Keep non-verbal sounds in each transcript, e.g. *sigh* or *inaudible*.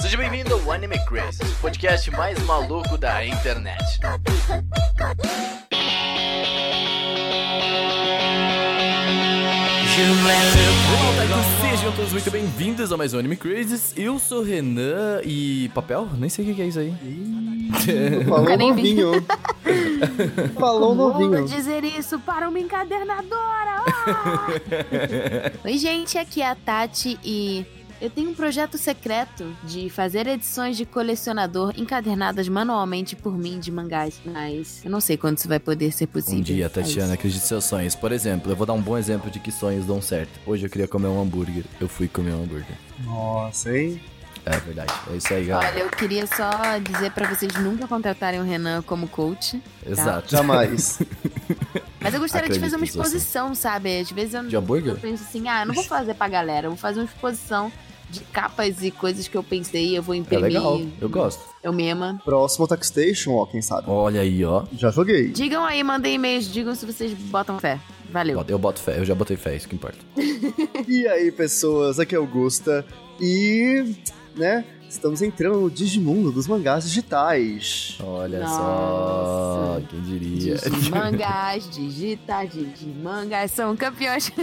Seja bem-vindo ao Anime Crazy, o podcast mais maluco da internet. Olá, sejam todos muito bem-vindos a mais um Anime Crazes. Eu sou o Renan e... papel? Nem sei o que é isso aí. Falou Nunca nem vi. novinho. *laughs* Falou Vou novinho. dizer isso para uma encadernadora! Ah! *laughs* Oi, gente, aqui é a Tati e eu tenho um projeto secreto de fazer edições de colecionador encadernadas manualmente por mim de mangás, mas eu não sei quando isso vai poder ser possível. Um dia, É Tatiana, isso. acredite seus sonhos. Por exemplo, eu vou dar um bom exemplo de que sonhos dão certo. Hoje eu queria comer um hambúrguer. Eu fui comer um hambúrguer. Nossa, hein? É verdade. É isso aí, galera. Olha, eu queria só dizer pra vocês nunca contratarem o Renan como coach, Exato. Jamais. *laughs* mas eu gostaria de fazer uma Acredito exposição, sabe? Às vezes eu De hambúrguer? Eu penso assim, ah, eu não vou fazer pra galera, eu vou fazer uma exposição de capas e coisas que eu pensei, eu vou É imprimir. legal. Eu gosto. Eu mesma. Próximo Taxstation, ó, quem sabe. Olha aí, ó. Já joguei. Digam aí, mandem e-mails, digam se vocês botam fé. Valeu. Eu boto fé. Eu já botei fé, isso que importa. *laughs* E aí, pessoas, aqui é o Gusta. E, né, estamos entrando no Digimundo dos mangás digitais. Olha Nossa. só. Quem diria? Digimangás, *laughs* digitais, digimangás são campeões. *laughs* *laughs*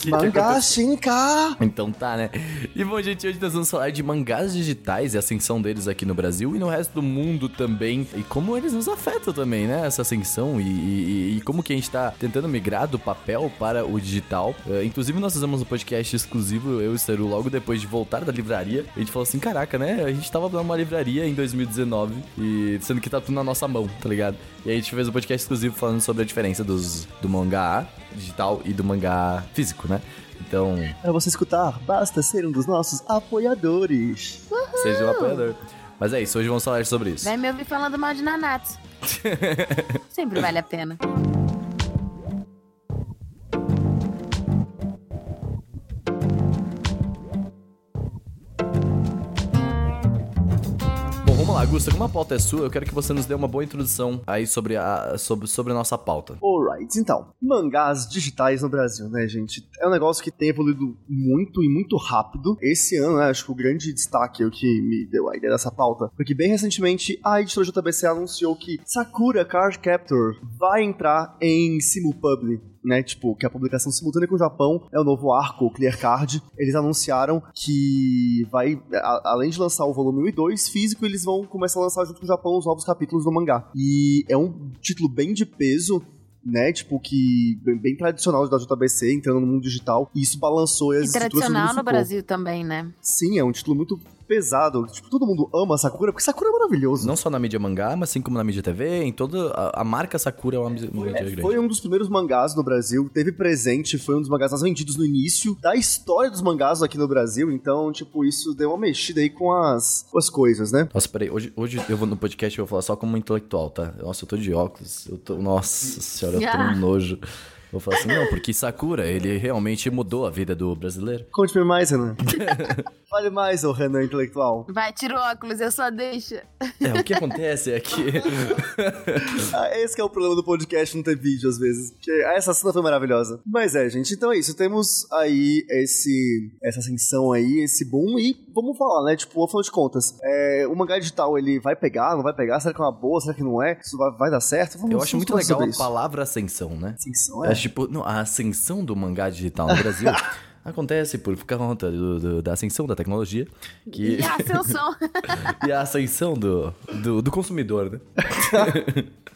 Que Mangá Shinka! Então tá, né? E bom, gente, hoje nós vamos falar de mangás digitais e a ascensão deles aqui no Brasil e no resto do mundo também. E como eles nos afetam também, né? Essa ascensão e, e- e como que a gente tá tentando migrar do papel para o digital. Eh, inclusive, nós fizemos um podcast exclusivo, eu e o Seru, logo depois de voltar da livraria. A gente falou assim, caraca, né? A gente tava numa livraria em 2019 e sendo que tá tudo na nossa mão, tá ligado? E aí a gente fez um podcast exclusivo falando sobre a diferença dos, do mangá digital e do mangá físico, né? Então, Para você escutar, basta ser um dos nossos apoiadores. Seja um apoiador. Mas é isso, hoje vamos falar sobre isso. Vai me ouvir falando mal de Nanatsu. *laughs* Sempre vale a pena. Gusta, como a pauta é sua, eu quero que você nos dê uma boa introdução aí sobre a, sobre, sobre a nossa pauta. Alright, então, mangás digitais no Brasil, né, gente? É um negócio que tem evoluído muito e muito rápido. Esse ano, né, acho que o grande destaque, o que me deu a ideia dessa pauta, foi que bem recentemente a editora JBC anunciou que Sakura Card Captor vai entrar em Simulpub. Né, tipo, que a publicação simultânea com o Japão é o novo arco, o Clear Card. Eles anunciaram que vai, a- além de lançar o volume 1 e 2 físico, eles vão começar a lançar junto com o Japão os novos capítulos do mangá. E é um título bem de peso, né? Tipo, que bem, bem tradicional da JBC, entrando no mundo digital. E isso balançou as E tradicional no. Brasil também, né? Sim, é um título muito pesado. Tipo, todo mundo ama Sakura, porque Sakura é maravilhoso. Não só na mídia mangá, mas assim como na mídia TV, em toda a, a marca Sakura é uma mídia É, grande. foi um dos primeiros mangás no Brasil, teve presente, foi um dos mangás mais vendidos no início da história dos mangás aqui no Brasil, então, tipo, isso deu uma mexida aí com as, com as coisas, né? Nossa, peraí, hoje, hoje eu vou no podcast e vou falar só como intelectual, tá? Nossa, eu tô de óculos. Eu tô. Nossa senhora, eu tô *laughs* um nojo. Vou falar assim, não, porque Sakura, ele realmente mudou a vida do brasileiro. Conte-me mais, Renan. *laughs* Fale mais, ô Renan intelectual. Vai, tira o óculos, eu só deixo. É, o que acontece é que. *laughs* Ah, esse que é o problema do podcast não ter vídeo às vezes. Porque essa cena foi maravilhosa. Mas é, gente, então é isso. Temos aí esse, essa ascensão aí, esse boom. E vamos falar, né? Tipo, afinal de contas, é, o mangá digital ele vai pegar, não vai pegar? Será que é uma boa? Será que não é? Isso vai, vai dar certo? Vamos Eu acho muito legal a isso. palavra ascensão, né? Ascensão, é. Tipo, a ascensão do mangá digital no Brasil *laughs* acontece por conta do- do- da ascensão da tecnologia que, E a ascensão. *laughs* e a ascensão do, do, do consumidor, né?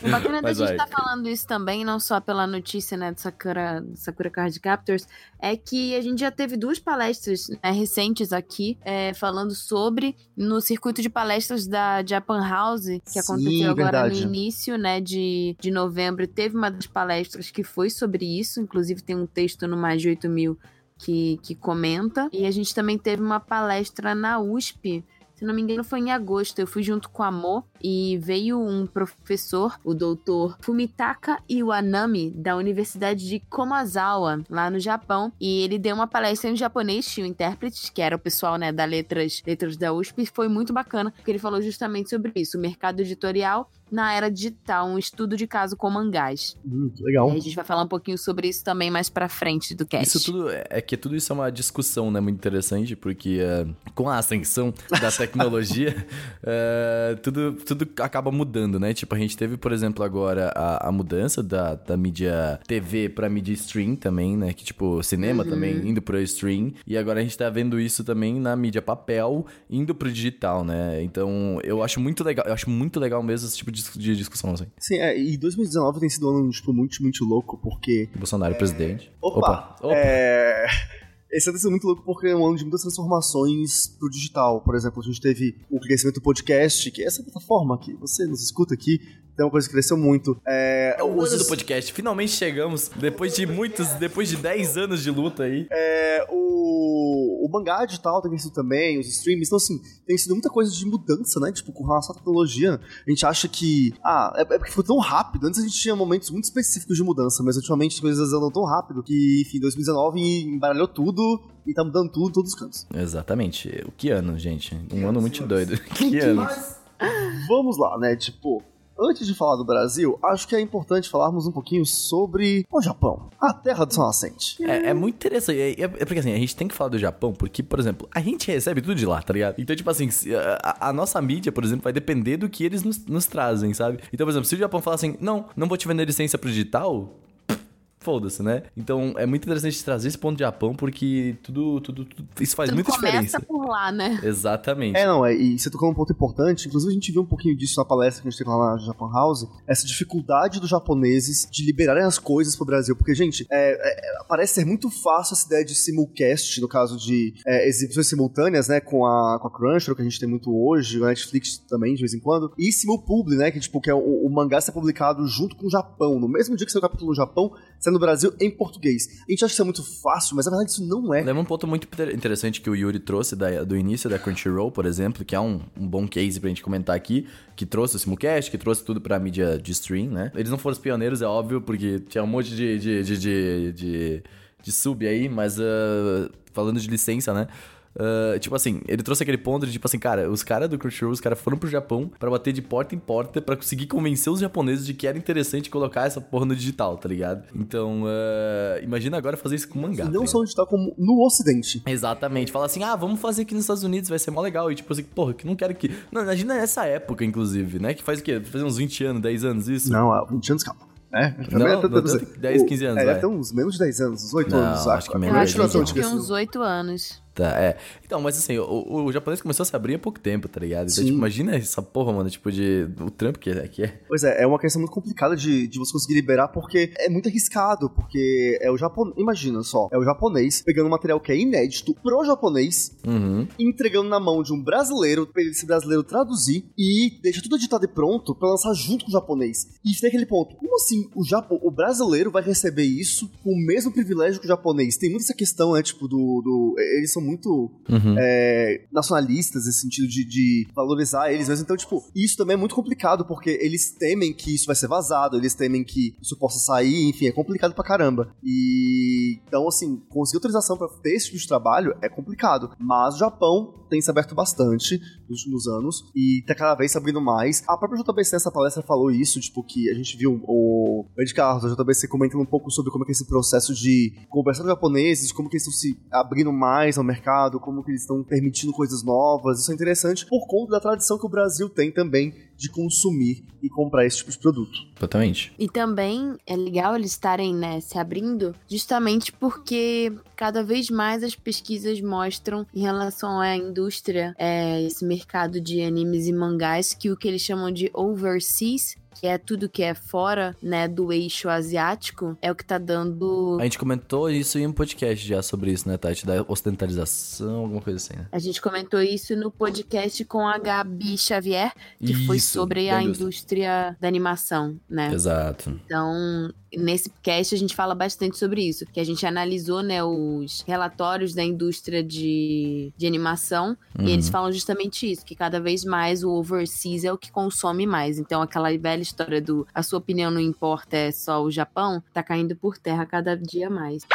O bacana da Mas gente vai. estar falando isso também, não só pela notícia, né, do Sakura, do Sakura Card Captors, é que a gente já teve duas palestras né, recentes aqui, é, falando sobre, no circuito de palestras da Japan House, que Sim, aconteceu agora verdade. no início, né, de, de novembro, teve uma das palestras que foi sobre isso, inclusive tem um texto no Mais de 8 mil que, que comenta, e a gente também teve uma palestra na USP, se não me engano, foi em agosto. Eu fui junto com a Mo e veio um professor, o doutor Fumitaka Iwanami, da Universidade de Komazawa, lá no Japão. E ele deu uma palestra em japonês, tinha o intérprete, que era o pessoal né, da letras, letras da USP, e foi muito bacana, porque ele falou justamente sobre isso: o mercado editorial na era digital, um estudo de caso com mangás. Hum, legal. E a gente vai falar um pouquinho sobre isso também mais pra frente do cast. Isso tudo é, é que tudo isso é uma discussão, né, muito interessante, porque uh, com a ascensão da *laughs* tecnologia, uh, tudo, tudo acaba mudando, né? Tipo, a gente teve, por exemplo, agora a, a mudança da, da mídia TV pra mídia stream também, né? Que, tipo, cinema Uhum. também indo pro stream. E agora a gente tá vendo isso também na mídia papel indo pro digital, né? Então, eu acho muito legal, eu acho muito legal mesmo esse tipo de, de discussão, assim. Sim, é, e 2019 tem sido um ano, tipo, muito, muito louco, porque Bolsonaro presidente. Opa! Opa! É... *laughs* Esse ano tem sido muito louco porque é um ano de muitas transformações pro digital. Por exemplo, a gente teve o crescimento do podcast, que é essa plataforma que você nos escuta aqui, tem uma coisa que cresceu muito. É, É o os- ano do podcast. Finalmente chegamos, depois de muitos, depois de 10 anos de luta aí. É, mangá digital tem sido também, os streams. Então, assim, tem sido muita coisa de mudança, né? Tipo, com relação à tecnologia. A gente acha que. Ah, é, é porque foi tão rápido. Antes a gente tinha momentos muito específicos de mudança, mas ultimamente as coisas andam tão rápido que, enfim, 2019 embaralhou tudo e tá mudando tudo em todos os cantos. Exatamente. O que ano, gente? Um ano muito doido. *laughs* Que ano? Vamos lá, né? Tipo. Antes de falar do Brasil, acho que é importante falarmos um pouquinho sobre o Japão, a terra do sol nascente. É, é muito interessante. É, é- é porque assim, a gente tem que falar do Japão, porque, por exemplo, a gente recebe tudo de lá, tá ligado? Então, tipo assim, a, a nossa mídia, por exemplo, vai depender do que eles nos, nos trazem, sabe? Então, por exemplo, se o Japão falar assim, não, não vou te vender licença pro digital. Foda-se, né? Então é muito interessante trazer esse ponto de Japão, porque tudo, tudo, tudo- isso faz Tudo muita começa diferença. por lá, né? Exatamente. É, não, é, e você tocou num ponto importante, inclusive a gente viu um pouquinho disso na palestra que a gente teve lá na Japan House, essa dificuldade dos japoneses de liberarem as coisas pro Brasil, porque, gente, é, é, parece ser muito fácil essa ideia de simulcast, no caso de é, exibições simultâneas, né, com a, com a Crunchyroll, que a gente tem muito hoje, o Netflix também, de vez em quando, e simulpubli, né, que, tipo, que é o, o mangá ser publicado junto com o Japão, no mesmo dia que saiu o capítulo no Japão, saindo no Brasil em português. A gente acha que isso é muito fácil, mas na verdade isso não é. Leva um ponto muito inter- interessante que o Yuri trouxe da- do início da Crunchyroll, por exemplo, que é um, um bom case pra gente comentar aqui, que trouxe o simulcast, que trouxe tudo pra mídia de stream, né? Eles não foram os pioneiros, é óbvio, porque tinha um monte de, de, de, de, de- de sub aí, mas ah, falando de licença, né? Ah, tipo assim, ele trouxe aquele ponto de tipo assim, cara, os caras do Crunchyroll, os caras foram pro Japão pra bater de porta em porta pra conseguir convencer os japoneses de que era interessante colocar essa porra no digital, tá ligado? Então, ah, imagina agora fazer isso com mangá. E tá não ligado? só onde tá, como no Ocidente. Exatamente. Fala assim, ah, vamos fazer aqui nos Estados Unidos, vai ser mó legal. E tipo assim, porra, que não quero que. Não, imagina essa época, inclusive, né? Que faz o quê? Fazer uns 20 anos, 10 anos isso? Não, há 20 anos, calma. É, Não, é não tanto- que 10, 15 anos, É, vai. até uns menos de 10 anos, uns 8 Não, anos. acho que a- menos Eu acho que não, não, crescimento. uns oito anos. Tá, é. Então, mas assim, o, o japonês começou a se abrir há pouco tempo, tá ligado? Então, tipo, imagina essa porra, mano, tipo, de. O trampo que é. Que é. Pois é, é uma questão muito complicada de, de você conseguir liberar, porque é muito arriscado, porque é o japonês. Imagina só, é o japonês pegando um material que é inédito pro japonês, Uhum. entregando na mão de um brasileiro, pra esse brasileiro traduzir e deixa tudo editado e pronto pra lançar junto com o japonês. E tem aquele ponto, como assim o, Japo, o brasileiro vai receber isso com o mesmo privilégio que o japonês? Tem muito essa questão, né, tipo, do. do eles são muito Uhum. é, nacionalistas, nesse sentido de, de valorizar eles mesmos. Então, tipo, isso também é muito complicado, porque eles temem que isso vai ser vazado, eles temem que isso possa sair, enfim, é complicado pra caramba. E então, assim, conseguir autorização pra ter esse tipo de trabalho é complicado. Mas o Japão tem se aberto bastante nos últimos anos e tá cada vez se abrindo mais. A própria JBC nessa palestra falou isso, tipo, que a gente viu o Ed Carlos, da JBC, comentando um pouco sobre como é que é esse processo de conversar com japoneses, como que eles estão se abrindo mais ao mercado, como que eles estão permitindo coisas novas. Isso é interessante por conta da tradição que o Brasil tem também de consumir e comprar esse tipo de produto. Totalmente. E também é legal eles estarem né, se abrindo, justamente porque cada vez mais as pesquisas mostram em relação à indústria, é, esse mercado de animes e mangás, que o que eles chamam de overseas, que é tudo que é fora né, do eixo asiático, é o que tá dando. A gente comentou isso em um podcast já sobre isso, né, Tati? Da ocidentalização, alguma coisa assim, né? A gente comentou isso no podcast com a Gabi Xavier, que foi Isso, sobre da a indústria da animação, né? Exato. Então, nesse cast a gente fala bastante sobre isso, que a gente analisou, né, os relatórios da indústria de, de animação Uhum. e eles falam justamente isso, que cada vez mais o overseas é o que consome mais. Então, aquela velha história do a sua opinião não importa, é só o Japão, tá caindo por terra cada dia mais.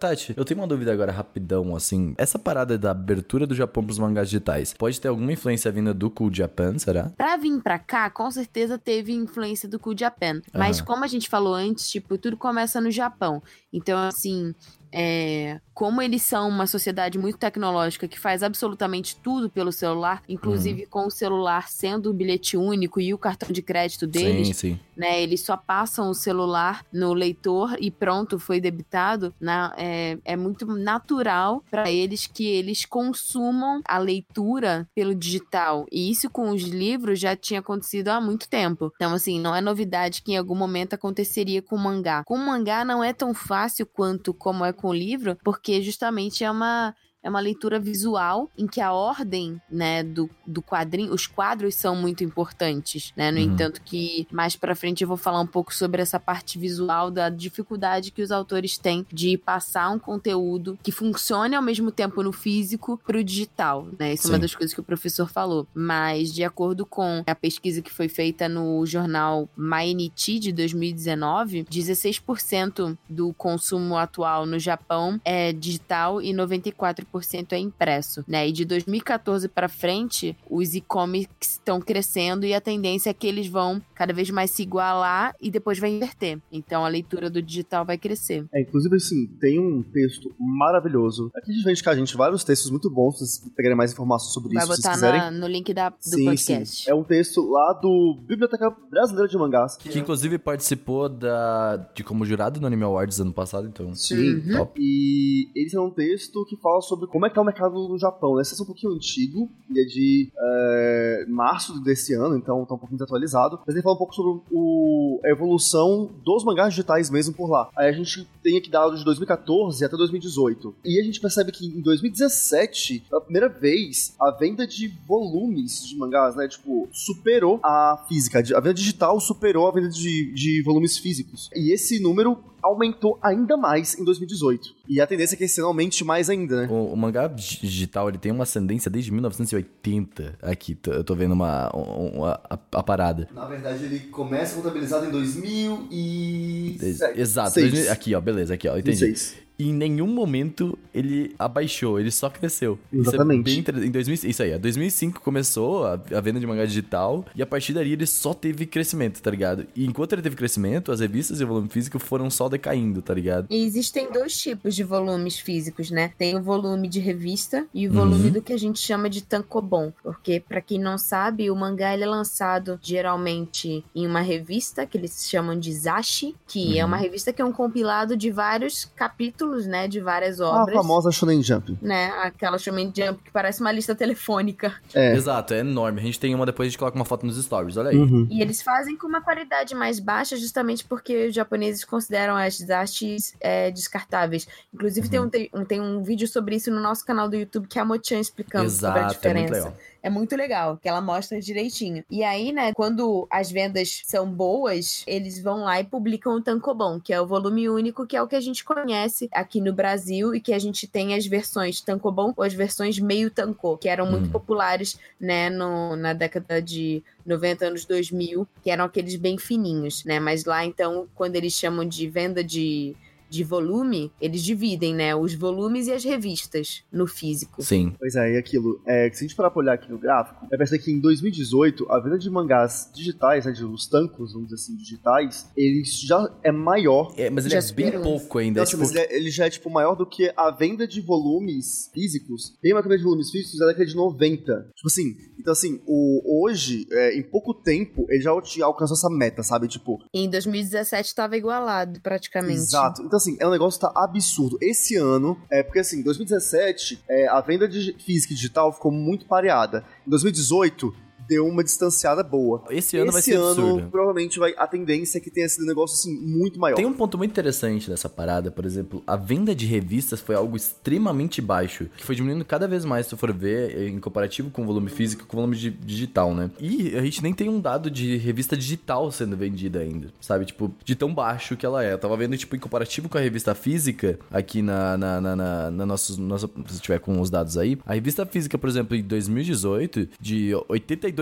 Tati, eu tenho uma dúvida agora rapidão, assim. Essa parada da abertura do Japão pros mangás digitais, pode ter alguma influência vinda do Cool Japan, será? Pra vir pra cá, com certeza teve influência do Cool Japan. Mas Aham. como a gente falou antes, tipo, tudo começa no Japão. Então, assim, é, como eles são uma sociedade muito tecnológica que faz absolutamente tudo pelo celular, inclusive com o celular sendo o bilhete único e o cartão de crédito deles, Sim, sim. né? Eles só passam o celular no leitor e pronto, foi debitado. Na, é, é muito natural para eles que eles consumam a leitura pelo digital. E isso com os livros já tinha acontecido há muito tempo. Então, assim, não é novidade que em algum momento aconteceria com o mangá. Com o mangá não é tão fácil quanto como é com o livro, porque justamente é uma é uma leitura visual em que a ordem, né, do, do quadrinho, os quadros são muito importantes, né? No Uhum. entanto que mais pra frente eu vou falar um pouco sobre essa parte visual da dificuldade que os autores têm de passar um conteúdo que funcione ao mesmo tempo no físico pro digital, né? Isso é uma Sim. das coisas que o professor falou. Mas de acordo com a pesquisa que foi feita no jornal Mainichi de 2019, 16% do consumo atual no Japão é digital e 94% é impresso, né? E de 2014 para frente, os e-comics estão crescendo e a tendência é que eles vão cada vez mais se igualar e depois vai inverter. Então a leitura do digital vai crescer. É, inclusive, assim, tem um texto maravilhoso. Aqui a gente vem indicar, gente, vários textos muito bons, se vocês pegarem mais informações sobre vai isso, se botar vocês quiserem. na- no link da, do sim, podcast. sim. É um texto lá do Biblioteca Brasileira de Mangás. Que inclusive participou da de como jurado no Anime Awards ano passado, então. Sim, Uhum. Top. E eles é um texto que fala sobre como é que tá o mercado no Japão. Esse é um pouquinho antigo, ele é de é, março desse ano, então tá um pouquinho desatualizado. Mas ele fala um pouco sobre o, a evolução dos mangás digitais mesmo por lá. Aí a gente tem aqui dados de 2014 até 2018. E a gente percebe que em 2017, pela primeira vez, a venda de volumes de mangás, né, tipo, superou a física. A venda digital superou a venda de, de volumes físicos. E esse número aumentou ainda mais em 2018. E a tendência é que esse ano aumente mais ainda, né? O, o mangá dig- digital, ele tem uma ascendência desde 1980. Aqui, tô- eu tô vendo uma, uma- a, a parada. Na verdade, ele começa contabilizado em 2006. Exato. Seis. 2000 Aqui, ó, beleza, aqui, ó, entendi. 2006. E em nenhum momento ele abaixou, ele só cresceu. Isso é Exatamente. bem em 2000, isso aí, é 2005 começou a, a venda de mangá digital e a partir dali ele só teve crescimento, tá ligado? E enquanto ele teve crescimento, as revistas e o volume físico foram só decaindo, tá ligado? E existem dois tipos de volumes físicos, né? Tem o volume de revista e o volume Uhum. do que a gente chama de tankobon. Porque, pra quem não sabe, o mangá ele é lançado geralmente em uma revista que eles chamam de Zashi, que é Uhum. uma revista que é um compilado de vários capítulos, né? De várias A obras. famosa Shonen Jump. Né? Aquela Shonen Jump que parece uma lista telefônica. É. Exato, é enorme. A gente tem uma depois, a gente coloca uma foto nos stories, olha aí. Uhum. E eles fazem com uma qualidade mais baixa, justamente porque os japoneses consideram as Zashis é, descartáveis. Inclusive, tem, um, te- um, tem um vídeo sobre isso no nosso canal do YouTube, que é a Mochan explicando sobre a Exato, é muito diferença. legal. É muito legal, que ela mostra direitinho. E aí, né, quando as vendas são boas, eles vão lá e publicam o Tankobon, que é o volume único, que é o que a gente conhece aqui no Brasil e que a gente tem as versões Tankobon ou as versões meio Tanko, que eram muito Hum. populares, né, no, na década de 90 anos 2000, que eram aqueles bem fininhos, né? Mas lá, então, quando eles chamam de venda de de volume, eles dividem, né, os volumes e as revistas no físico. Sim. Pois é, e aquilo. É, que se a gente parar pra olhar aqui no gráfico, vai perceber que em 2018, a venda de mangás digitais, né, de os tancos, vamos dizer assim, digitais, ele já é maior. É, mas ele Já é bem pouco ainda. Então, é assim, tipo, mas ele, é- ele já é, tipo, maior do que a venda de volumes físicos. Tem uma venda de volumes físicos da década de 90. Tipo assim, então assim, o, hoje, é, em pouco tempo, ele já já alcançou essa meta, sabe? Tipo, Em 2017 estava igualado, praticamente. Exato. Então, assim, é um negócio que tá absurdo. Esse ano, é porque assim, em 2017, é, a venda de física e digital ficou muito pareada. Em 2018, deu uma distanciada boa. esse ano vai Esse ser ano, absurdo. provavelmente, vai, a tendência é que tenha sido um negócio, assim, muito maior. Tem um ponto muito interessante dessa parada, por exemplo, a venda de revistas foi algo extremamente baixo, que foi diminuindo cada vez mais, se tu for ver, em comparativo com o volume físico e com o volume di- digital, né? E a gente nem tem um dado de revista digital sendo vendida ainda, sabe? Tipo, de tão baixo que ela é. Eu tava vendo, tipo, em comparativo com a revista física, aqui na, na, na, na, na nossos, nossa, se tiver com os dados aí, a revista física, por exemplo, em 2018, de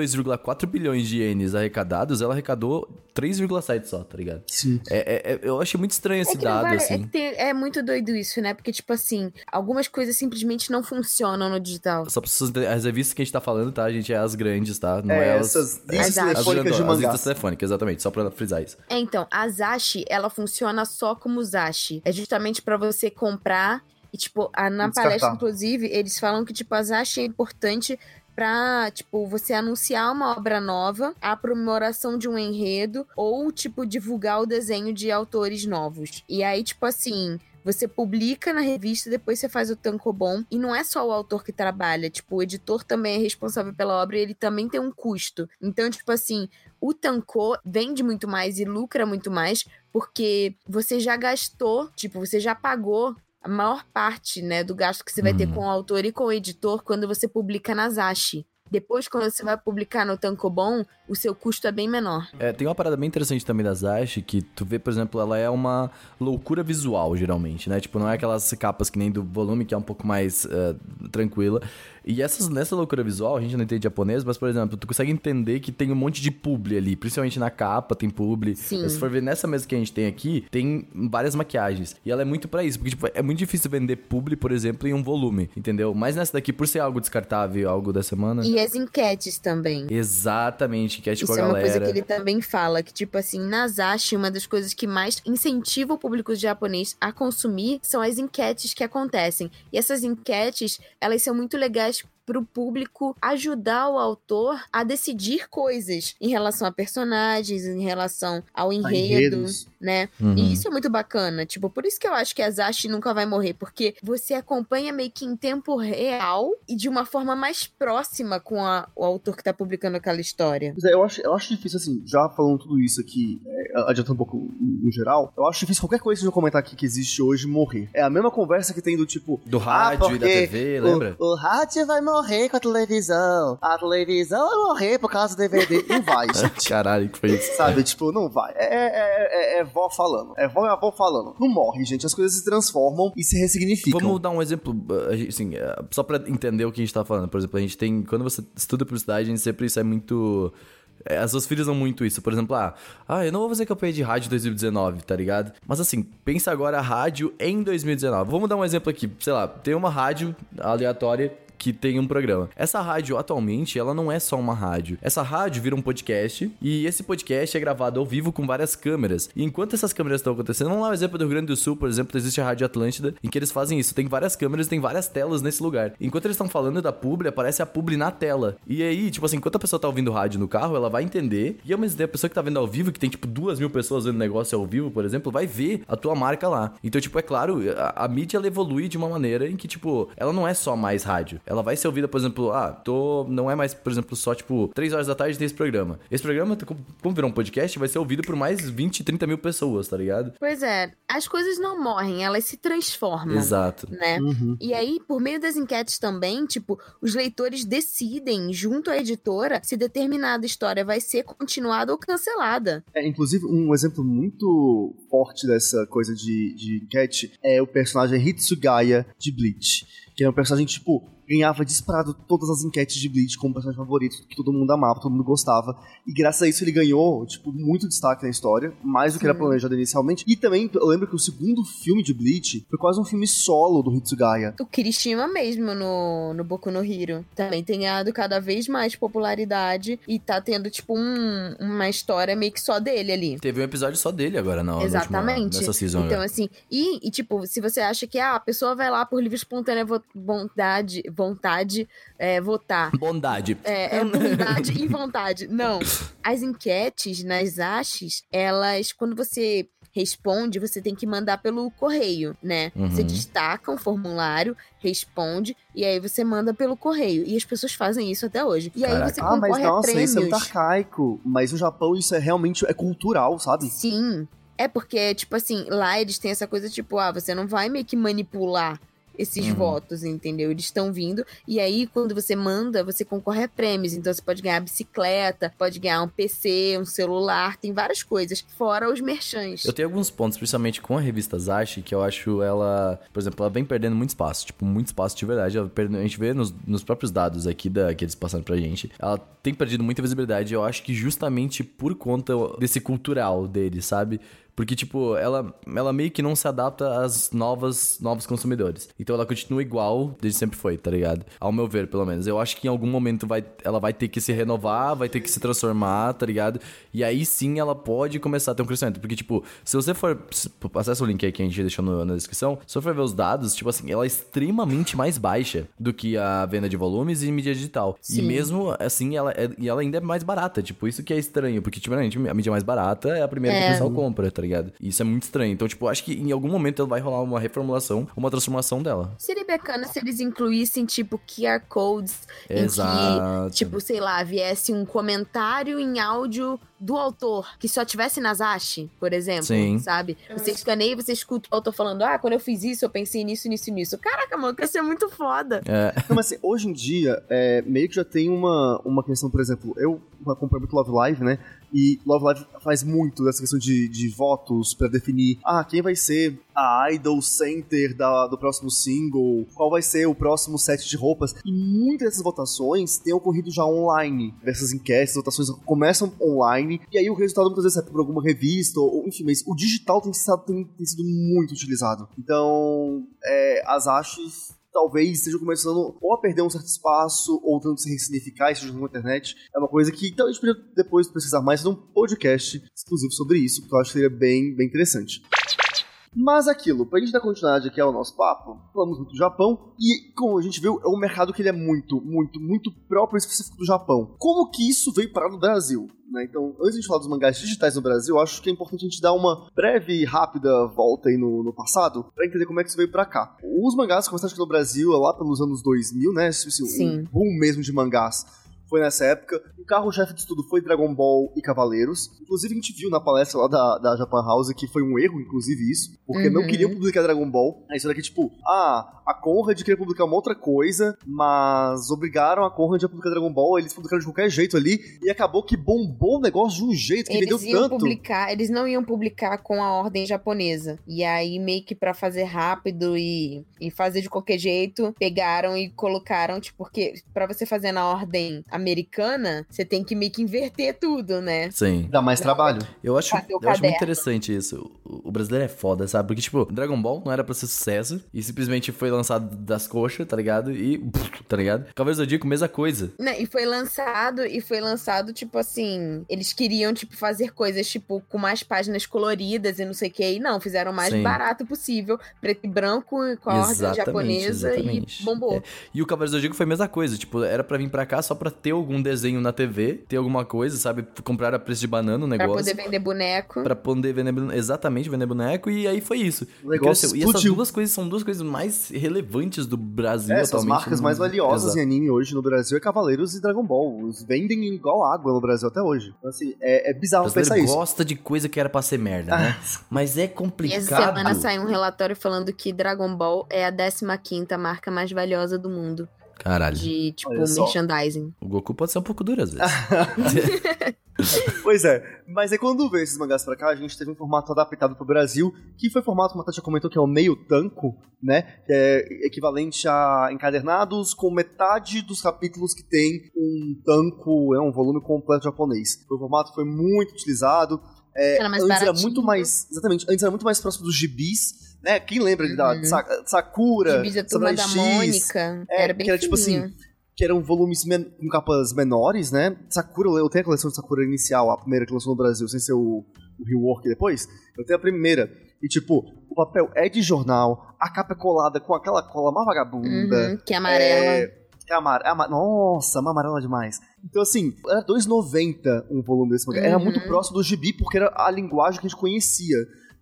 2,4 bilhões de ienes arrecadados, ela arrecadou 3,7 só, tá ligado? Sim. É, é, eu achei muito estranho esse É dado, vale- assim. é, tem- é muito doido isso, né? Porque, tipo assim, algumas coisas simplesmente não funcionam no digital. Só pra vocês as revistas que a gente tá falando, tá, gente? É as grandes, tá? Não é, É, as... essas listas As- as telefônicas de grandonas, as listas telefônicas, exatamente, só pra frisar isso. É, então, a Zashi, ela funciona só como Zashi. É justamente pra você comprar e, tipo, a- na descartar. palestra, inclusive, eles falam que, tipo, a Zashi é importante pra, tipo, você anunciar uma obra nova, a aprimoração de um enredo ou, tipo, divulgar o desenho de autores novos. E aí, tipo assim... Você publica na revista, depois você faz o tankobon. E não é só o autor que trabalha. Tipo, o editor também é responsável pela obra e ele também tem um custo. Então, tipo assim, o Tankô vende muito mais e lucra muito mais porque você já gastou, tipo, você já pagou a maior parte, né, do gasto que você vai ter Uhum. com o autor e com o editor quando você publica na Zashi. Depois, quando você vai publicar no Tankobon, o seu custo é bem menor. É, tem uma parada bem interessante também das Ash, que tu vê, por exemplo, ela é uma loucura visual, geralmente, né? Tipo, não é aquelas capas que nem do volume, que é um pouco mais eh, tranquila. E essas, nessa loucura visual, a gente não entende japonês, mas, por exemplo, tu consegue entender que tem um monte de publi ali, principalmente na capa tem publi. Sim. Se for ver nessa mesa que a gente tem aqui, tem várias maquiagens. E ela é muito pra isso, porque, tipo, é muito difícil vender publi, por exemplo, em um volume, entendeu? Mas nessa daqui, por ser algo descartável, algo da semana... E as enquetes também. Exatamente, que tipo Isso a é uma galera... coisa que ele também fala, que tipo assim, na Zashi, uma das coisas que mais incentiva o público japonês a consumir são as enquetes que acontecem. E essas enquetes, elas são muito legais pro público ajudar o autor a decidir coisas em relação a personagens, em relação ao enredo, enredos. né? Uhum. E isso é muito bacana. Tipo, por isso que eu acho que a Zashi nunca vai morrer, porque você acompanha meio que em tempo real e de uma forma mais próxima com a- o autor que tá publicando aquela história. É, eu acho, eu acho difícil, assim, já falando tudo isso aqui, é, adiantando um pouco no, geral, eu acho difícil qualquer coisa que eu comentar aqui que existe hoje morrer. É a mesma conversa que tem do tipo. Do rádio e da TV, lembra? O, o rádio vai morrer com a televisão. A televisão vai morrer por causa do DVD. Não vai, *laughs* gente. Caralho, que foi isso? Sabe, tipo, não vai. É, é, é, é vó falando. É vó e avó falando. Não morre, gente. As coisas se transformam e se ressignificam. Vamos dar um exemplo, gente, assim, uh, só pra entender o que a gente tá falando. Por exemplo, a gente tem. Quando você estuda publicidade, a gente sempre isso é muito. é, As suas filhas usam muito isso. Por exemplo, ah, ah, eu não vou fazer campanha de rádio em 2019, tá ligado? Mas assim, pensa agora a rádio em 2019. Vamos dar um exemplo aqui. Sei lá, tem uma rádio aleatória que tem um programa. Essa rádio, atualmente, ela não é só uma rádio. Essa rádio vira um podcast e esse podcast é gravado ao vivo com várias câmeras. E enquanto essas câmeras estão acontecendo, vamos lá o exemplo do Rio Grande do Sul, por exemplo, existe a Rádio Atlântida, em que eles fazem isso. Tem várias câmeras, tem várias telas nesse lugar. Enquanto eles estão falando da publi, aparece a publi na tela. E aí, tipo assim, enquanto a pessoa tá ouvindo rádio no carro, ela vai entender. E ao mesmo tempo, a pessoa que tá vendo ao vivo, que tem tipo duas mil pessoas vendo negócio ao vivo, por exemplo, vai ver a tua marca lá. Então, tipo, é claro, a, a mídia ela evolui de uma maneira em que, tipo, ela não é só mais rádio. Ela vai ser ouvida, por exemplo, ah, tô. Não é mais, por exemplo, só, tipo, três horas da tarde tem esse programa. Esse programa, como como virou um podcast, vai ser ouvido por mais 20, 30 mil pessoas, tá ligado? Pois é, as coisas não morrem, elas se transformam. Exato. Né? Uhum. E aí, por meio das enquetes também, tipo, os leitores decidem, junto à editora, se determinada história vai ser continuada ou cancelada. É, inclusive, um exemplo muito forte dessa coisa de, de enquete é o personagem Hitsugaya de Bleach. Que é um personagem, tipo, ganhava disparado todas as enquetes de Bleach como personagem favorito, que todo mundo amava, todo mundo gostava. E graças a isso ele ganhou, tipo, muito destaque na história, mais do que era Sim. planejado inicialmente. E também, eu lembro que o segundo filme de Bleach foi quase um filme solo do Hitsugaya. O Kirishima mesmo no, no Boku no Hero também tem ganhado cada vez mais popularidade e tá tendo, tipo, um- uma história meio que só dele ali. Teve um episódio só dele agora, não. Exatamente. Nessa season. Então, né? assim, e, e, tipo, se você acha que ah, a pessoa vai lá por livre espontânea vo- vontade, vontade é, votar. Bondade. É, é bondade e *laughs* vontade. Não. As enquetes nas hashes, elas, quando você responde, você tem que mandar pelo correio, né? Uhum. Você destaca um formulário, responde, e aí você manda pelo correio. E as pessoas fazem isso até hoje. E aí Caraca. você Ah, mas concorre a nossa, prêmios. isso é muito arcaico. Mas no Japão isso é realmente é cultural, sabe? Sim. É porque, tipo assim, lá eles têm essa coisa, tipo, ah, você não vai meio que manipular. Esses uhum. votos, entendeu? Eles estão vindo. E aí, quando você manda, você concorre a prêmios. Então você pode ganhar bicicleta, pode ganhar um PC, um celular, tem várias coisas. Fora os merchants. Eu tenho alguns pontos, principalmente com a revista Zashi, que eu acho ela, por exemplo, ela vem perdendo muito espaço. Tipo, muito espaço de verdade. a gente vê nos, nos próprios dados aqui da, que eles passaram pra gente. Ela tem perdido muita visibilidade. Eu acho que justamente por conta desse cultural deles, sabe? Porque, tipo, ela, ela meio que não se adapta às novas, novos consumidores. Então ela continua igual desde sempre foi, tá ligado? Ao meu ver, pelo menos. Eu acho que em algum momento vai, ela vai ter que se renovar, vai ter que se transformar, tá ligado? E aí sim ela pode começar a ter um crescimento. Porque, tipo, se você for. Acessa o link aí que a gente deixou no, na descrição. Se você for ver os dados, tipo assim, ela é extremamente mais baixa do que a venda de volumes e mídia digital. Sim. E mesmo assim, ela, é, e ela ainda é mais barata. Tipo, isso que é estranho. Porque, tipo, a mídia mais barata é a primeira é. que o pessoal compra, tá ligado? Ligado? E isso é muito estranho. Então, tipo, acho que em algum momento vai rolar uma reformulação, uma transformação dela. Seria bacana se eles incluíssem, tipo, QR codes Exato. em que, tipo, sei lá, viesse um comentário em áudio do autor, que só tivesse nas Ash, por exemplo, Sim. sabe? Você escaneia e você escuta o autor falando, ah, quando eu fiz isso, eu pensei nisso, nisso e nisso. Caraca, mano, que ia ser muito foda. É. Não, mas assim, hoje em dia, é, meio que já tem uma, uma questão, por exemplo, eu acompanho muito Love Live, né? E Love Live faz muito dessa questão de, de votos para definir, ah, quem vai ser a idol center da, do próximo single, qual vai ser o próximo set de roupas. E muitas dessas votações têm ocorrido já online. Essas enquetes, votações começam online, e aí o resultado muitas vezes é por alguma revista, ou enfim, mas o digital tem, tem, tem sido muito utilizado. Então, é, as achas talvez estejam começando ou a perder um certo espaço, ou tentando se ressignificar, seja na internet. É uma coisa que talvez então, a gente podia depois precisar mais de um podcast exclusivo sobre isso, porque eu acho que seria bem, bem interessante. Mas aquilo, pra gente dar continuidade aqui ao nosso papo, falamos muito do Japão, e como a gente viu, é um mercado que ele é muito, muito, muito próprio e específico do Japão. Como que isso veio parar no Brasil? Né? Então, antes de a gente falar dos mangás digitais no Brasil, acho que é importante a gente dar uma breve e rápida volta aí no, no passado para entender como é que isso veio para cá. Os mangás começaram aqui no Brasil lá pelos anos 2000, né? Assim, Sim. Um boom mesmo de mangás foi nessa época. O carro-chefe de tudo foi Dragon Ball e Cavaleiros. Inclusive, a gente viu na palestra lá da, da Japan House que foi um erro, inclusive, isso. Porque uhum. não queriam publicar Dragon Ball. Aí isso daqui, tipo, ah, a Conrad queria publicar uma outra coisa, mas obrigaram a Conrad a publicar Dragon Ball, eles publicaram de qualquer jeito ali, e acabou que bombou o negócio de um jeito que eles vendeu iam tanto. Publicar, eles não iam publicar com a ordem japonesa. E aí, meio que pra fazer rápido e, e fazer de qualquer jeito, pegaram e colocaram, tipo, porque pra você fazer na ordem americana, você tem que meio que inverter tudo, né? Sim. Dá mais trabalho. Eu acho, eu acho muito interessante isso. O, o brasileiro é foda, sabe? Porque, tipo, Dragon Ball não era pra ser sucesso e simplesmente foi lançado das coxas, tá ligado? E, tá ligado? Cavaleiros do Zodíaco, mesma coisa. Não, e foi lançado, e foi lançado, tipo assim, eles queriam, tipo, fazer coisas, tipo, com mais páginas coloridas e não sei o que, e não, fizeram o mais Sim. barato possível, preto e branco, com a ordem japonesa exatamente. e bombou. É. E o Cavaleiros do Zodíaco foi a mesma coisa, tipo, era pra vir pra cá só pra ter algum desenho na TV, ter alguma coisa, sabe? Comprar a preço de banana o negócio. Pra poder vender boneco. Pra poder vender, exatamente, vender boneco, e aí foi isso. O negócio e, e essas duas coisas são duas coisas mais relevantes do Brasil é, atualmente. As marcas mais valiosas Exato. em anime hoje no Brasil é Cavaleiros e Dragon Ball. Os vendem igual água no Brasil até hoje. Então, assim, é, é bizarro pensar isso. gosta de coisa que era pra ser merda, né? *laughs* Mas é complicado. E essa semana saiu um relatório falando que Dragon Ball é a 15 marca mais valiosa do mundo. Caralho. De, tipo, merchandising. O Goku pode ser um pouco duro às vezes. *laughs* pois é, mas aí quando veio esses mangás pra cá, a gente teve um formato adaptado pro Brasil, que foi formato, como a Tati comentou, que é o meio tanco, né? Que é equivalente a encadernados com metade dos capítulos que tem um tanco, é um volume completo japonês. O formato foi muito utilizado. É, era mais antes era muito mais. Exatamente, antes era muito mais próximo dos gibis né? Quem lembra uhum. da Sakura, Gibi da Turma da Mônica, é, era bem que era tipo assim, que eram volumes men com capas menores, né? Sakura, eu tenho a coleção de Sakura inicial, a primeira que lançou no Brasil, sem ser o, o rework depois. Eu tenho a primeira. E, tipo, o papel é de jornal, a capa é colada com aquela cola mais vagabunda. Uhum, que é amarela. É, que é amarela. É Nossa, uma amarela demais. Então, assim, era 2,90 um volume desse mangá. Uhum. Era muito próximo do gibi, porque era a linguagem que a gente conhecia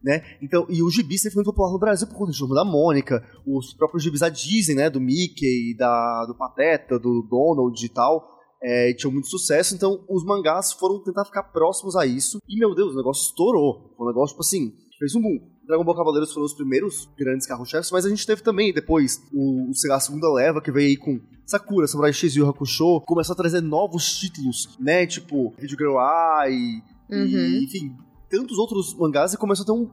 né? Então, e o gibi sempre foi muito popular no Brasil por conta do jogo da Mônica, os próprios gibis da Disney, né? Do Mickey, da, do Pateta, do Donald e tal. É, tinham muito sucesso, então os mangás foram tentar ficar próximos a isso. E, meu Deus, o negócio estourou. Foi um negócio, tipo assim, fez um boom. Dragon Ball Cavaleiros foram os primeiros grandes carro-chefes, mas a gente teve também depois o, lá, a segunda leva que veio aí com Sakura, Samurai X e Yu Hakusho, começou a trazer novos títulos, né? Tipo, Video Girl Eye, uhum. e, enfim, tantos outros mangás e começou a ter um,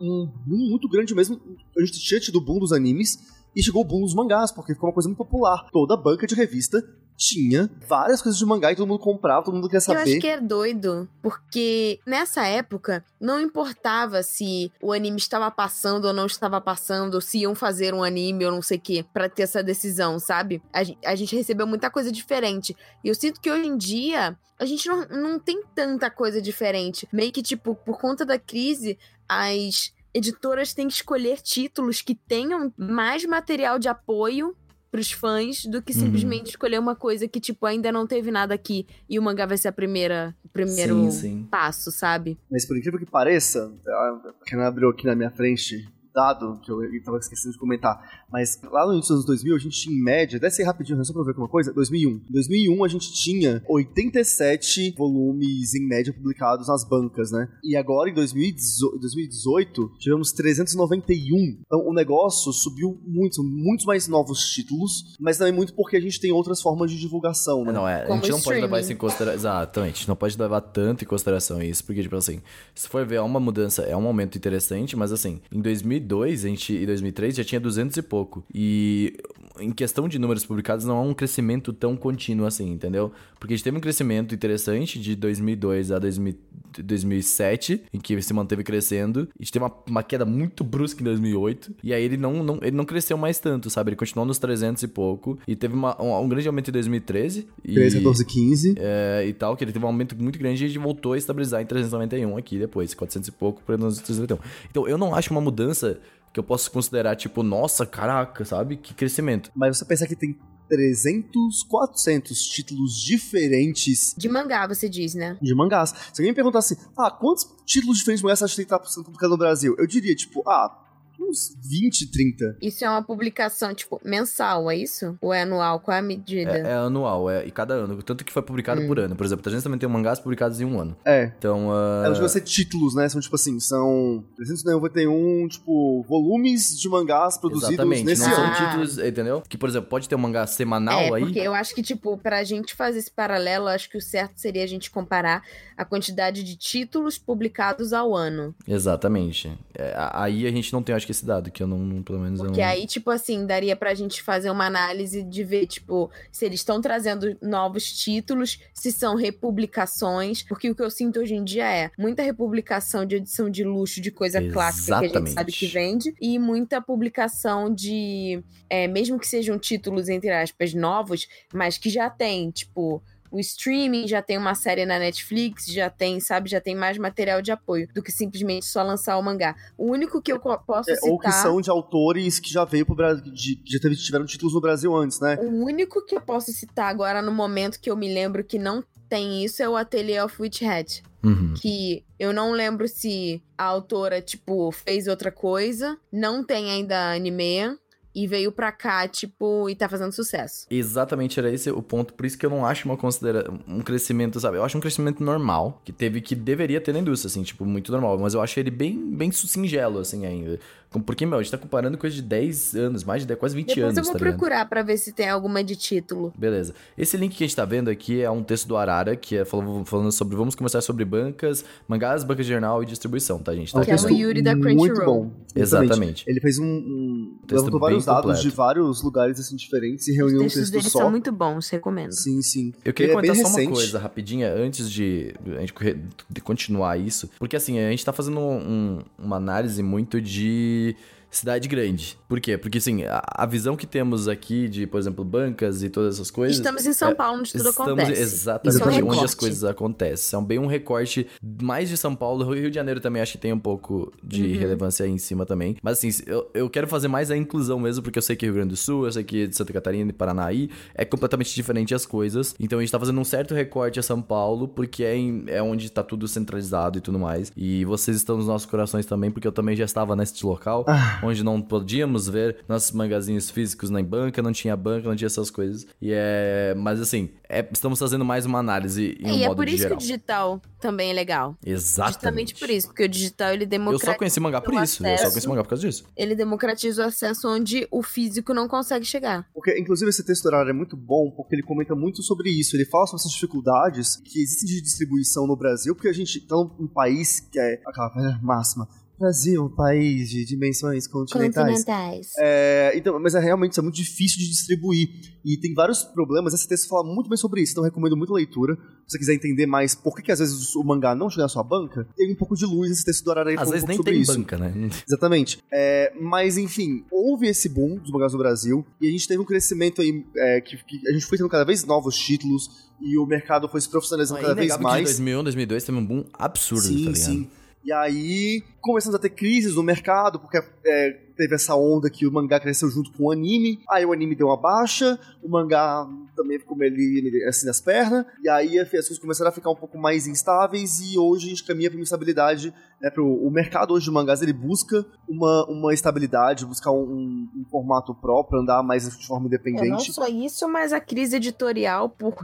um boom muito grande mesmo. A gente tinha tido o boom dos animes e chegou o boom dos mangás, porque ficou uma coisa muito popular. Toda banca de revista tinha várias coisas de mangá e todo mundo comprava, todo mundo quer saber. Eu acho que é doido, porque nessa época não importava se o anime estava passando ou não estava passando, se iam fazer um anime ou não sei o que, pra ter essa decisão, sabe? A, a gente recebeu muita coisa diferente. E eu sinto que hoje em dia a gente não, não tem tanta coisa diferente. Meio que, tipo, por conta da crise, as editoras têm que escolher títulos que tenham mais material de apoio pros fãs do que uhum. simplesmente uhum. escolher uma coisa que, tipo, ainda não teve nada aqui e o mangá vai ser a primeira, o primeiro sim, sim. passo, sabe? Mas por incrível que pareça, que não abriu aqui na minha frente dado que eu estava esquecendo de comentar, mas lá no início dos anos 2000 a gente tinha em média, desce aí rapidinho, só pra ver alguma coisa, 2001. Em 2001 a gente tinha 87 volumes em média publicados nas bancas, né? E agora em 2018 tivemos 391. Então o negócio subiu muito, muitos mais novos títulos, mas também muito porque a gente tem outras formas de divulgação, né? Não, é, a gente não pode levar isso em consideração. Exatamente, a gente não pode levar tanto em consideração isso, porque, tipo assim, se for ver, é uma mudança, é um momento interessante, mas assim, em 2000 2002 a gente, e 2003 já tinha 200 e pouco. E em questão de números publicados, não há um crescimento tão contínuo assim, entendeu? Porque a gente teve um crescimento interessante de 2002 a 2000, 2007, em que se manteve crescendo. A gente teve uma, uma queda muito brusca em 2008. E aí ele não, não, ele não cresceu mais tanto, sabe? Ele continuou nos 300 e pouco. E teve uma, um, um, grande aumento em 2013. 13, 14, 15. É, e tal, que ele teve um aumento muito grande e a gente voltou a estabilizar em 391 aqui depois, 400 e pouco para 391. Então eu não acho uma mudança que eu posso considerar, tipo, nossa, caraca, sabe? Que crescimento. Mas você pensa que tem 300, 400 títulos diferentes. De mangá, você diz, né? De mangás. Se alguém me perguntasse, ah, quantos títulos diferentes de mangá você acha que tem que estar sendo publicado no Brasil? Eu diria, tipo, ah, uns 20, 30. Isso é uma publicação, tipo, mensal, é isso? Ou é anual? Qual é a medida? É, é anual, é, e cada ano. Tanto que foi publicado hum. por ano. Por exemplo, a gente também tem mangás publicados em um ano. É. Então, uh... É, não ser títulos, né? São, tipo assim, são 391, tipo, volumes de mangás produzidos Exatamente, nesse não ano. são títulos, entendeu? Que, por exemplo, pode ter um mangá semanal é, aí. porque eu acho que, tipo, pra gente fazer esse paralelo, acho que o certo seria a gente comparar a quantidade de títulos publicados ao ano. Exatamente. É, aí a gente não tem, acho que, esse dado, que eu não pelo menos Porque não... aí, tipo assim, daria pra gente fazer uma análise de ver, tipo, se eles estão trazendo novos títulos, se são republicações, porque o que eu sinto hoje em dia é muita republicação de edição de luxo de coisa Exatamente. clássica que a gente sabe que vende, e muita publicação de, é, mesmo que sejam títulos, entre aspas, novos, mas que já tem, tipo, o streaming, já tem uma série na Netflix, já tem, sabe, já tem mais material de apoio do que simplesmente só lançar o mangá. O único que eu posso é, citar... Ou que são de autores que já veio pro Brasil, já teve, tiveram títulos no Brasil antes, né? O único que eu posso citar agora no momento que eu me lembro que não tem isso é o Atelier of Witch Hat. Uhum. Que eu não lembro se a autora, tipo, fez outra coisa. Não tem ainda anime e veio pra cá, tipo, e tá fazendo sucesso. Exatamente, era esse o ponto. Por isso que eu não acho uma considera um crescimento, sabe? Eu acho um crescimento normal, que teve, que deveria ter na indústria, assim, tipo, muito normal. Mas eu acho ele bem, bem singelo, assim, ainda. Porque, meu, a gente tá comparando coisa de 10 anos, mais de 10, quase 20 Depois anos. Depois eu vou tá procurar pra ver se tem alguma de título. Beleza. Esse link que a gente tá vendo aqui é um texto do Arara, que é falando sobre. Vamos começar sobre bancas, mangás, bancas de jornal e distribuição, tá, gente? Tá que é o Yuri da Crunchyroll. Muito bom. Exatamente. Ele fez um. um levantou vários dados completo. de vários lugares assim diferentes e reuniu um texto deles só. são muito bons, recomendo. Sim, sim. Eu queria Ele comentar é só recente. uma coisa rapidinha antes de a gente de continuar isso. Porque assim, a gente tá fazendo um, uma análise muito de be cidade grande. Por quê? Porque, assim, a, a, visão que temos aqui de, por exemplo, bancas e todas essas coisas... Estamos em São é, Paulo, onde tudo estamos acontece. Exatamente, é um onde as coisas acontecem. São bem um recorte mais de São Paulo. Rio de Janeiro também acho que tem um pouco de uhum. relevância aí em cima também. Mas, assim, eu, eu quero fazer mais a inclusão mesmo, porque eu sei que Rio Grande do Sul, eu sei que de Santa Catarina e Paranaí é completamente diferente as coisas. Então, a gente tá fazendo um certo recorte a São Paulo, porque é, em, é onde tá tudo centralizado e tudo mais. E vocês estão nos nossos corações também, porque eu também já estava nesse local. Onde não podíamos ver nossos mangazinhos físicos na banca, não tinha banca, não tinha essas coisas. E é. Mas assim, é, estamos fazendo mais uma análise em É, um e é modo por isso geral. que o digital também é legal. Exatamente. Justamente por isso, porque o digital ele Eu democratiza. só conheci mangá por o isso. Eu só acesso. conheci mangá por causa disso. Ele democratiza o acesso onde o físico não consegue chegar. Porque, inclusive, esse texto horário é muito bom, porque ele comenta muito sobre isso. Ele fala sobre essas dificuldades que existem de distribuição no Brasil, porque a gente tá num um país que é aquela velha máxima. Brasil, um país de dimensões continentais. É, então, mas é realmente isso é muito difícil de distribuir. E tem vários problemas. Esse texto fala muito bem sobre isso, então recomendo muito a leitura. Se você quiser entender mais por que, que às vezes o mangá não chega na sua banca, tem um pouco de luz esse texto do Araraí Às um vezes nem tem isso. banca, né? *laughs* Exatamente. É, mas, enfim, houve esse boom dos mangás no Brasil e a gente teve um crescimento aí é, que, que a gente foi tendo cada vez novos títulos e o mercado foi se profissionalizando É cada vez mais. 2001, 2002 teve um boom absurdo, sim, tá ligado? sim. E aí começamos a ter crises no mercado, porque é, teve essa onda que o mangá cresceu junto com o anime, aí o anime deu uma baixa, o mangá também ficou meio assim nas pernas, e aí as coisas começaram a ficar um pouco mais instáveis e hoje a gente caminha para uma estabilidade, né, pro, o mercado hoje de mangás ele busca uma, uma estabilidade, buscar um, um- um formato próprio, andar mais de forma É, não independente. só isso, mas a crise editorial por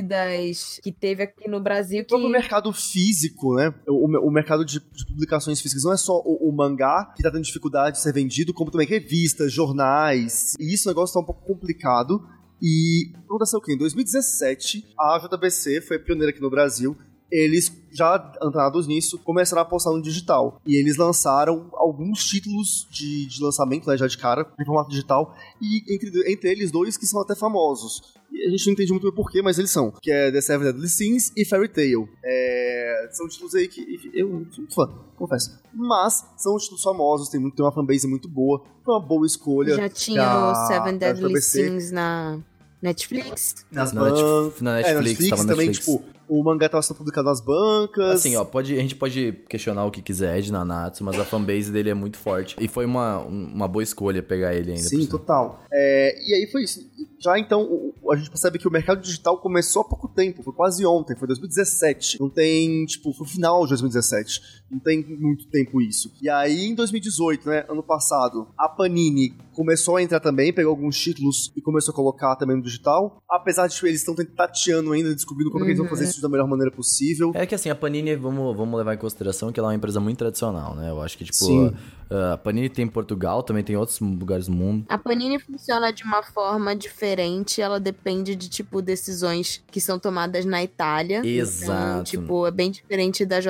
dívidas que teve aqui no Brasil O que próprio mercado físico, né? O, o mercado de, de publicações físicas não é só o, o mangá que tá tendo dificuldade de ser vendido, como também revistas, jornais. E isso o negócio tá um pouco complicado. E aconteceu o quê? Em 2017, a JBC foi pioneira aqui no Brasil. Eles, já antenados nisso, começaram a apostar no digital. E eles lançaram alguns títulos de, de lançamento, né, já de cara, em formato digital. E entre, entre eles, dois que são até famosos. E a gente não entende muito bem porquê, mas eles são. Que é The Seven Deadly Sins e Fairy Tail. É, são títulos aí que enfim, eu não sou muito fã, confesso. Mas são títulos famosos, tem, muito, tem uma fanbase muito boa. Foi uma boa escolha. já tinha da- o Seven Deadly. Sins na Netflix. Nas Na Netflix- na É, Netflix, na Netflix tava na também, Netflix. tipo, o mangá tava sendo publicado nas bancas. Assim, ó, pode, a gente pode questionar o que quiser de Nanatsu, mas a fanbase dele é muito forte. E foi uma, um- uma boa escolha pegar ele ainda. Sim, total. É, e aí foi isso. Já então, a gente percebe que o mercado digital começou há pouco tempo, foi quase ontem, foi 2017. Não tem, tipo, foi o final de 2017. Não tem muito tempo isso. E aí, em 2018, né, ano passado, a Panini começou a entrar também, pegou alguns títulos e começou a colocar também no digital. Apesar de tipo, eles estão tateando ainda, descobrindo como é que eles vão fazer isso da melhor maneira possível. É que assim, a Panini, vamos, vamos levar em consideração que ela é uma empresa muito tradicional, né? Eu acho que, tipo, Sim. a, a Panini tem em Portugal, também tem outros lugares do mundo. A Panini funciona de uma forma diferente, ela depende de, tipo, decisões que são tomadas na Itália. Então, Exato. tipo, é bem diferente da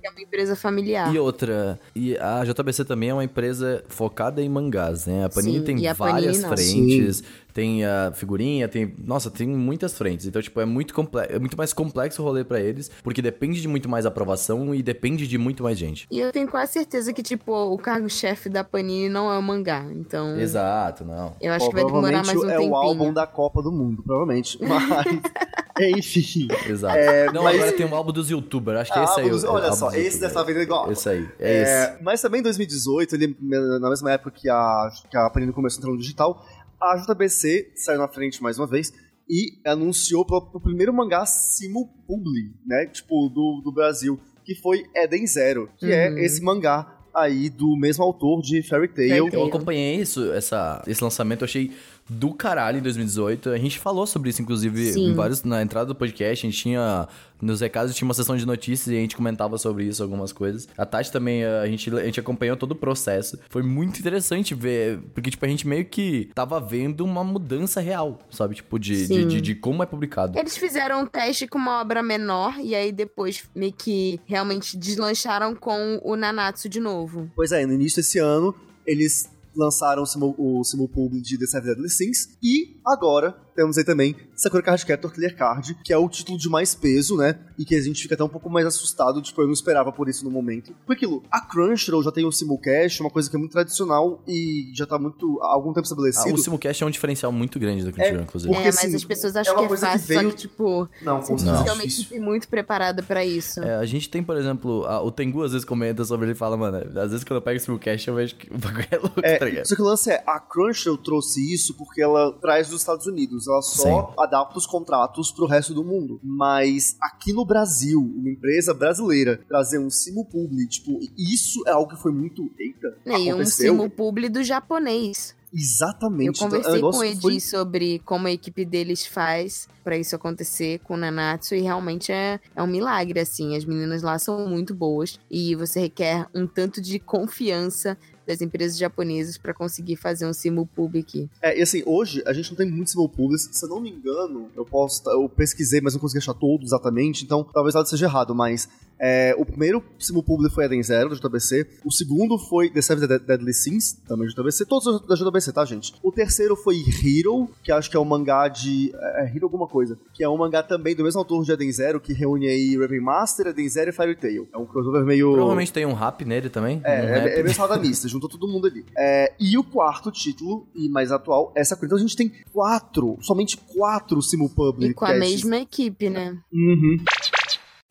que é uma empresa familiar. E outra, e a JBC também é uma empresa focada em mangás, né? A Panini Sim, tem a várias Panini frentes, tem a figurinha, tem. Nossa, tem muitas frentes. Então, tipo, é muito, comple... é muito mais complexo o rolê pra eles, porque depende de muito mais aprovação e depende de muito mais gente. E eu tenho quase certeza que, tipo, o cargo-chefe da Panini não é o mangá. Então, Exato, não. eu acho Ó, que vai demorar mais um provavelmente é tempinho. o álbum da Copa do Mundo, provavelmente. *laughs* Mas, enfim. Exato. É, não, mas- agora tem um álbum dos youtubers, acho que Ah, esse aí. dos- é o- olha só, esse dessa vez é igual. Esse aí, é, esse. É, mas também em 2018, ele, na mesma época que a, que a Panini começou a entrar no digital, a JBC saiu na frente mais uma vez e anunciou pro primeiro mangá simulpubli, né? Tipo, do, do Brasil, que foi Eden Zero, que Uhum. é esse mangá aí do mesmo autor de Fairy Tail. Eu acompanhei isso, essa, esse lançamento, eu achei do caralho em 2018. A gente falou sobre isso, inclusive, Sim. em vários, na entrada do podcast. A gente tinha. Nos recados tinha uma sessão de notícias e a gente comentava sobre isso, algumas coisas. A Tati também, a gente, a gente acompanhou todo o processo. Foi muito interessante ver, porque, tipo, a gente meio que tava vendo uma mudança real, sabe? Tipo, de, de, de, de como é publicado. Eles fizeram um teste com uma obra menor e aí depois meio que realmente deslancharam com o Nanatsu de novo. Pois é, no início desse ano, eles lançaram o, simul, o simulpubli de The Seven Deadly Sins, e agora temos aí também Sakura Card Captor Clear Card, que é o título de mais peso, né, e que a gente fica até um pouco mais assustado, tipo, eu não esperava por isso no momento. Porque aquilo, a Crunchyroll já tem um simulcast, uma coisa que é muito tradicional e já tá muito, há algum tempo Ah, estabelecido. o simulcast é um diferencial muito grande do Crunchyroll, inclusive. Porque, é, mas assim, as pessoas é acham uma que é coisa que fácil, só veio- que, tipo, Não, você é uma difícil. equipe muito preparada pra isso. É, a gente tem, por exemplo, a- o Tengu às vezes comenta sobre ele e fala, mano, às vezes quando eu pego esse simulcast eu vejo que o bagulho é louco, tá É, ligado? só que o lance é, a Crunchyroll trouxe isso porque ela traz dos Estados Unidos. Ela só Sim. adapta os contratos pro resto do mundo. Mas aqui no Brasil, uma empresa brasileira trazer um Simulpubli, tipo, isso é algo que foi muito. Eita. E um Simulpubli do japonês. Exatamente. Eu conversei com o Edi foi... sobre como a equipe deles faz para isso acontecer com o Nanatsu e realmente é, é um milagre, assim. As meninas lá são muito boas e você requer um tanto de confiança das empresas japonesas para conseguir fazer um simulpublic. É, e assim, hoje a gente não tem muitos simulpublics. Se eu não me engano, eu posso. Eu pesquisei, mas não consegui achar todos exatamente, então talvez nada seja errado, mas é, o primeiro simulpublic foi Eden Zero, da JBC. O segundo foi The Seven Deadly Sins, também da JBC. Todos da JBC, tá, gente? O terceiro foi Hero, que acho que é um mangá de. É, é Hero alguma coisa. Que é um mangá também do mesmo autor de Eden Zero, que reúne aí Raven Master, Eden Zero e Fairy Tail. É um crossover meio. Provavelmente tem um rap nele também. É, um é, é meio salada *laughs* juntou todo mundo ali. É, e o quarto título, e mais atual, é Sakura. Então a gente tem quatro, somente quatro Simulpublic. E com a mesma equipe, né? Uhum.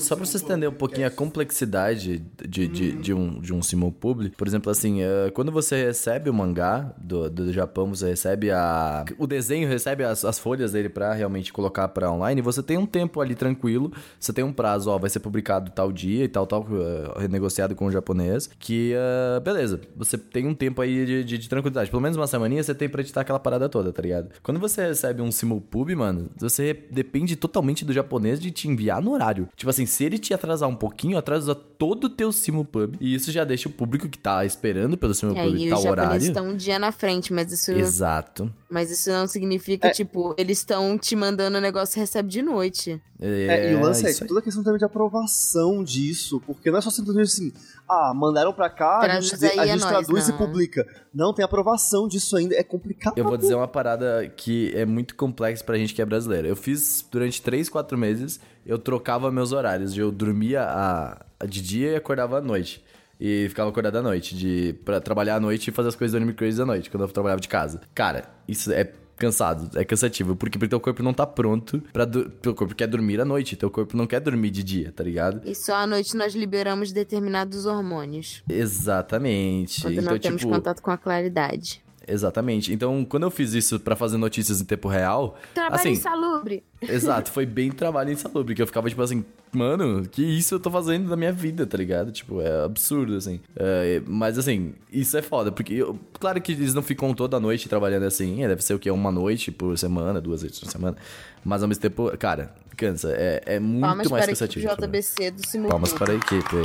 Só pra você entender um pouquinho a complexidade de, de, de um, de um simulpubli, por exemplo, assim, uh, quando você recebe o mangá do, do Japão, você recebe a... o desenho, recebe as, as folhas dele pra realmente colocar pra online, você tem um tempo ali tranquilo, você tem um prazo, ó, vai ser publicado tal dia e tal, tal, uh, renegociado com o japonês, que, uh, beleza, você tem um tempo aí de, de, de, tranquilidade, pelo menos uma semaninha você tem pra editar aquela parada toda, tá ligado? Quando você recebe um simulpub, mano, você depende totalmente do japonês de te enviar no horário. Tipo assim, assim, se ele te atrasar um pouquinho, atrasa todo o teu Simulpub. E isso já deixa o público que tá esperando pelo Simulpub é, tá o horário. Eles estão um dia na frente, mas isso. Exato. Mas isso não significa, é. tipo, eles estão te mandando o negócio e recebe de noite. É, é, e o lance é toda a questão também de aprovação disso, porque não é só simplesmente assim, ah, mandaram pra cá, a gente, a gente traduz não. e publica. Não, tem aprovação disso ainda, é complicado. Eu vou dizer uma parada que é muito complexa pra gente que é brasileiro. Eu fiz durante 3, 4 meses, eu trocava meus horários, eu dormia a, a de dia e acordava à noite. E ficava acordado à noite, de, pra trabalhar à noite e fazer as coisas do Anime Crazy à noite, quando eu trabalhava de casa. Cara, isso é cansado, é cansativo. Porque, porque teu corpo não tá pronto para Teu corpo quer dormir à noite, teu corpo não quer dormir de dia, tá ligado? E só à noite nós liberamos determinados hormônios. Exatamente. Quando então, não temos tipo... contato com a claridade. Exatamente. Então, quando eu fiz isso para fazer notícias em tempo real. Trabalho assim, insalubre. *laughs* Exato, foi bem trabalho insalubre. Que eu ficava tipo assim, mano, que isso eu tô fazendo na minha vida, tá ligado? Tipo, é absurdo, assim. É, mas assim, isso é foda, porque eu, claro que eles não ficam toda noite trabalhando assim. É, deve ser o que? Uma noite por semana, duas vezes por semana. Mas ao mesmo tempo, cara, cansa. É, é muito Palmas mais para cansativo. A JBC do Simulcast. Palmas para a equipe,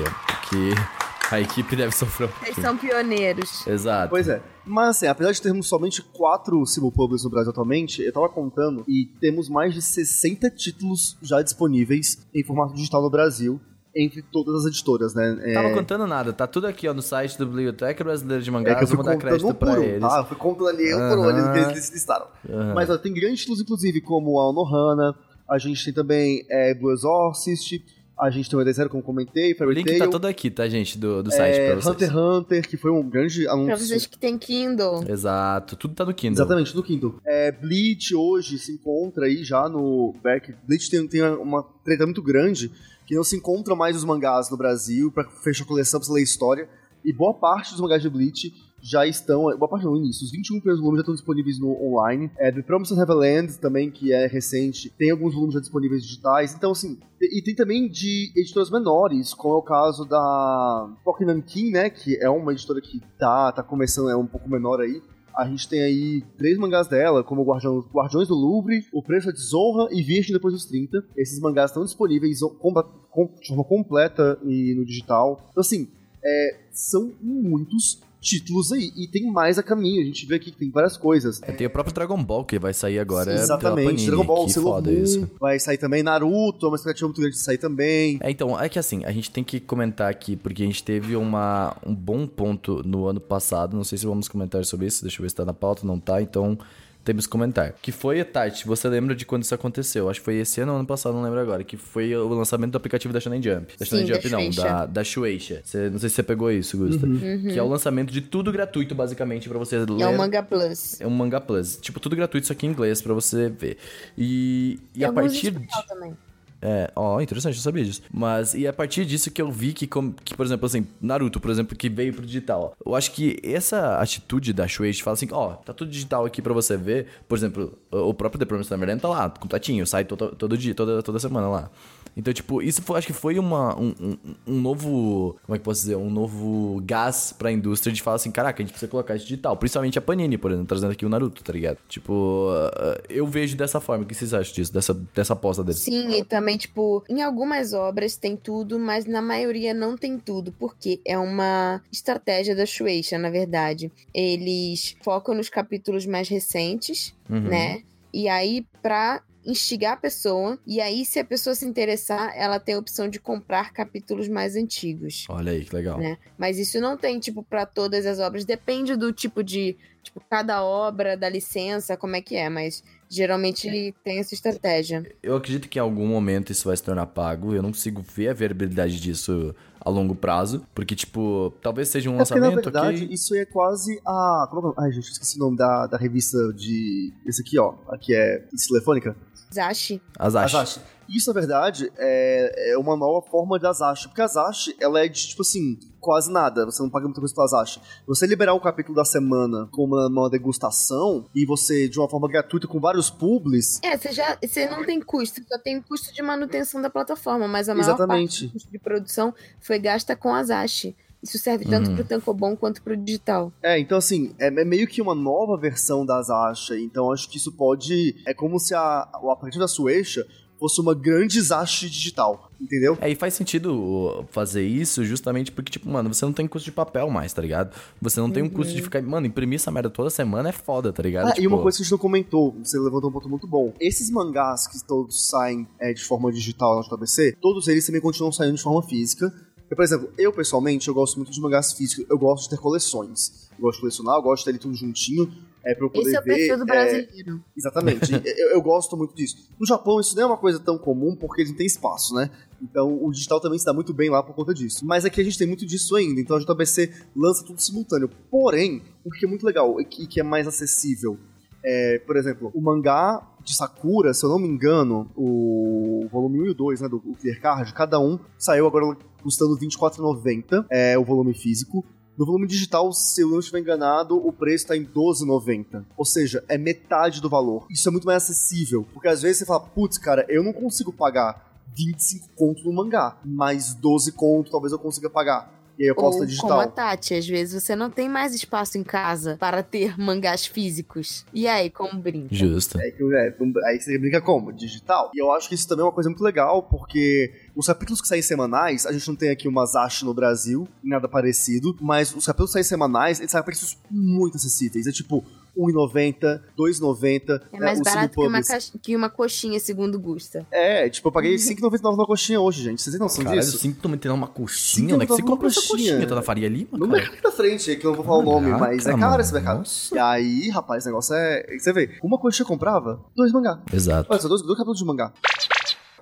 que a equipe deve sofrer. Eles são pioneiros. Exato. Pois é. Mas assim, apesar de termos somente quatro simulpublics no Brasil atualmente, eu tava contando e temos mais de 60 títulos já disponíveis em formato digital no Brasil entre todas as editoras, né? É... Tava contando nada, tá tudo aqui ó, no site da Biblioteca Brasileira de Mangás, é que eu vou dar crédito pra um, eles. Ah, eu fui contando ali um por um ali que eles listaram. Mas ó, tem grandes títulos, inclusive, como a Onohana, a gente tem também é, Blue Exorcist, a gente tem o ED0, como comentei, Fairy O link tá todo aqui, tá, gente, do, do site é, pra vocês. Hunter x Hunter, que foi um grande anúncio. Pra vocês que tem Kindle. Exato, tudo tá no Kindle. Exatamente, tudo no Kindle. É, Bleach hoje se encontra aí já no back. Bleach tem, tem uma treta muito grande que não se encontra mais os mangás no Brasil para fechar a coleção, pra você ler história. E boa parte dos mangás de Bleach já estão, boa parte no início, os 21 primeiros volumes já estão disponíveis no online. É, The Promised Neverland também, que é recente, tem alguns volumes já disponíveis digitais. Então, assim, e tem também de editoras menores, como é o caso da Pokémon King, né, que é uma editora que tá, tá começando, é um pouco menor aí. A gente tem aí três mangás dela, como Guardião, Guardiões do Louvre, O Preço da Desonra e Virgem Depois dos 30. Esses mangás estão disponíveis de forma completa e no digital. Então, assim, é, são muitos títulos aí. E tem mais a caminho. A gente vê aqui que tem várias coisas. É, tem o próprio Dragon Ball que vai sair agora. Exatamente. Panini, Dragon Ball, que foda isso. Vai sair também Naruto, é uma expectativa muito grande de sair também. É, então, é que assim, a gente tem que comentar aqui, porque a gente teve uma, um bom ponto no ano passado. Não sei se vamos comentar sobre isso. Deixa eu ver se tá na pauta, não tá. Então temos que comentar. Que foi, Tati, você lembra de quando isso aconteceu? Acho que foi esse ano ou ano passado, não lembro agora. Que foi o lançamento do aplicativo da Shonen Jump. Da Shonen Jump, da não, da, da Shueisha. Você, não sei se você pegou isso, Gusta. Uhum. Que é o lançamento de tudo gratuito, basicamente, para você ler. É um Manga Plus. É um Manga Plus. Tipo, tudo gratuito, isso aqui em inglês, para você ver. E, e, e a partir de... Também. É, ó, interessante, eu sabia disso. Mas, e a partir disso que eu vi que, que, por exemplo, assim, Naruto, por exemplo, que veio pro digital. Eu acho que essa atitude da Shueisha fala assim, ó, tá tudo digital aqui pra você ver. Por exemplo, o próprio The Promised Neverland tá lá, completinho, sai todo, todo dia, toda, toda semana lá. Então, tipo, isso foi, acho que foi uma, um, um, um, novo. Como é que posso dizer? Um novo gás pra indústria de falar assim: caraca, a gente precisa colocar isso digital. Principalmente a Panini, por exemplo, trazendo aqui o Naruto, tá ligado? Tipo, uh, eu vejo dessa forma. O que vocês acham disso? Dessa, dessa aposta deles? Sim, e também, tipo, em algumas obras tem tudo, mas na maioria não tem tudo. Porque é uma estratégia da Shueisha, na verdade. Eles focam nos capítulos mais recentes, uhum. né? E aí, pra instigar a pessoa. E aí, se a pessoa se interessar, ela tem a opção de comprar capítulos mais antigos. Olha aí, que legal. Né? Mas isso não tem, tipo, para todas as obras. Depende do tipo de. Tipo, cada obra, da licença, como é que é, mas geralmente ele tem essa estratégia. Eu acredito que em algum momento isso vai se tornar pago. Eu não consigo ver a viabilidade disso a longo prazo, porque, tipo, talvez seja um é lançamento porque, na verdade, isso é quase a... Como é... Ai, gente, esqueci o nome da, da revista de... Esse aqui, ó. Aqui é Telefônica. Azashi. Azashi. Azashi. Isso, na verdade, é, é uma nova forma da Azashi. Porque a Azashi, ela é de, tipo assim, quase nada. Você não paga muita coisa pela Azashi. Você liberar um capítulo da semana com uma, uma, degustação e você, de uma forma gratuita, com vários publis... É, você já você não tem custo. Só tem custo de manutenção da plataforma. Mas a maior Exatamente. parte do custo de produção foi gasta com a Azashi. Isso serve tanto uhum. pro Tankobon quanto pro digital. É, então assim, é, é, meio que uma nova versão das Asha, então acho que isso pode... É como se a, a partir da Sueisha fosse uma grande Zashi digital, entendeu? É, e faz sentido fazer isso justamente porque, tipo, mano, você não tem custo de papel mais, tá ligado? Você não uhum. tem um custo de uhum. ficar. Mano, imprimir essa merda toda semana é foda, tá ligado? Ah, tipo... E uma tipo, coisa que a gente não comentou, você levantou um ponto muito bom. Esses mangás que todos saem é, de forma digital na JBC, todos eles também continuam saindo de forma física. Eu, por exemplo, eu pessoalmente, eu gosto muito de mangás físicos, eu gosto de ter coleções. Eu gosto de colecionar, eu gosto de ter ele tudo juntinho, é, pra eu poder Esse é o ver. perfil do brasileiro. É, exatamente. *laughs* eu, eu, gosto muito disso. No Japão, isso não é uma coisa tão comum porque eles não têm espaço, né? Então o digital também se dá muito bem lá por conta disso. Mas aqui a gente tem muito disso ainda, então a JBC lança tudo simultâneo. Porém, o que é muito legal e que, que é mais acessível é, por exemplo, o mangá de Sakura, se eu não me engano, o volume 1 e o 2, né, do Clear Card, cada um saiu agora custando R$24,90, é o volume físico. No volume digital, se eu não estiver enganado, o preço está em R$12,90. Ou seja, é metade do valor. Isso é muito mais acessível. Porque às vezes você fala, putz, cara, eu não consigo pagar 25 conto no mangá, mas 12 conto talvez eu consiga pagar. E aí eu posto Ou digital. Como a Tati, às vezes você não tem mais espaço em casa para ter mangás físicos. E aí, como brinca? Justo. É, é, aí você brinca como? Digital. E eu acho que isso também é uma coisa muito legal, porque os capítulos que saem semanais, a gente não tem aqui uma Zashi no Brasil, nada parecido, mas os capítulos que saem semanais, eles saem a preços muito acessíveis. É tipo, 1,90, 2,90. É mais né, barato que uma, que uma coxinha, segundo Gusta. É, tipo, eu paguei *laughs* 5,99 numa coxinha hoje, gente. Vocês têm noção Caralho, disso? 5,99 numa coxinha? Onde é que você compra essa coxinha? Tá na Faria Lima, No mercado da frente, que eu não vou falar Caraca, o nome, mas é caro esse mercado. Nossa. E aí, rapaz, o negócio é... Você vê, uma coxinha comprava, dois mangá. Exato. Olha só, dois, dois capítulos de mangá.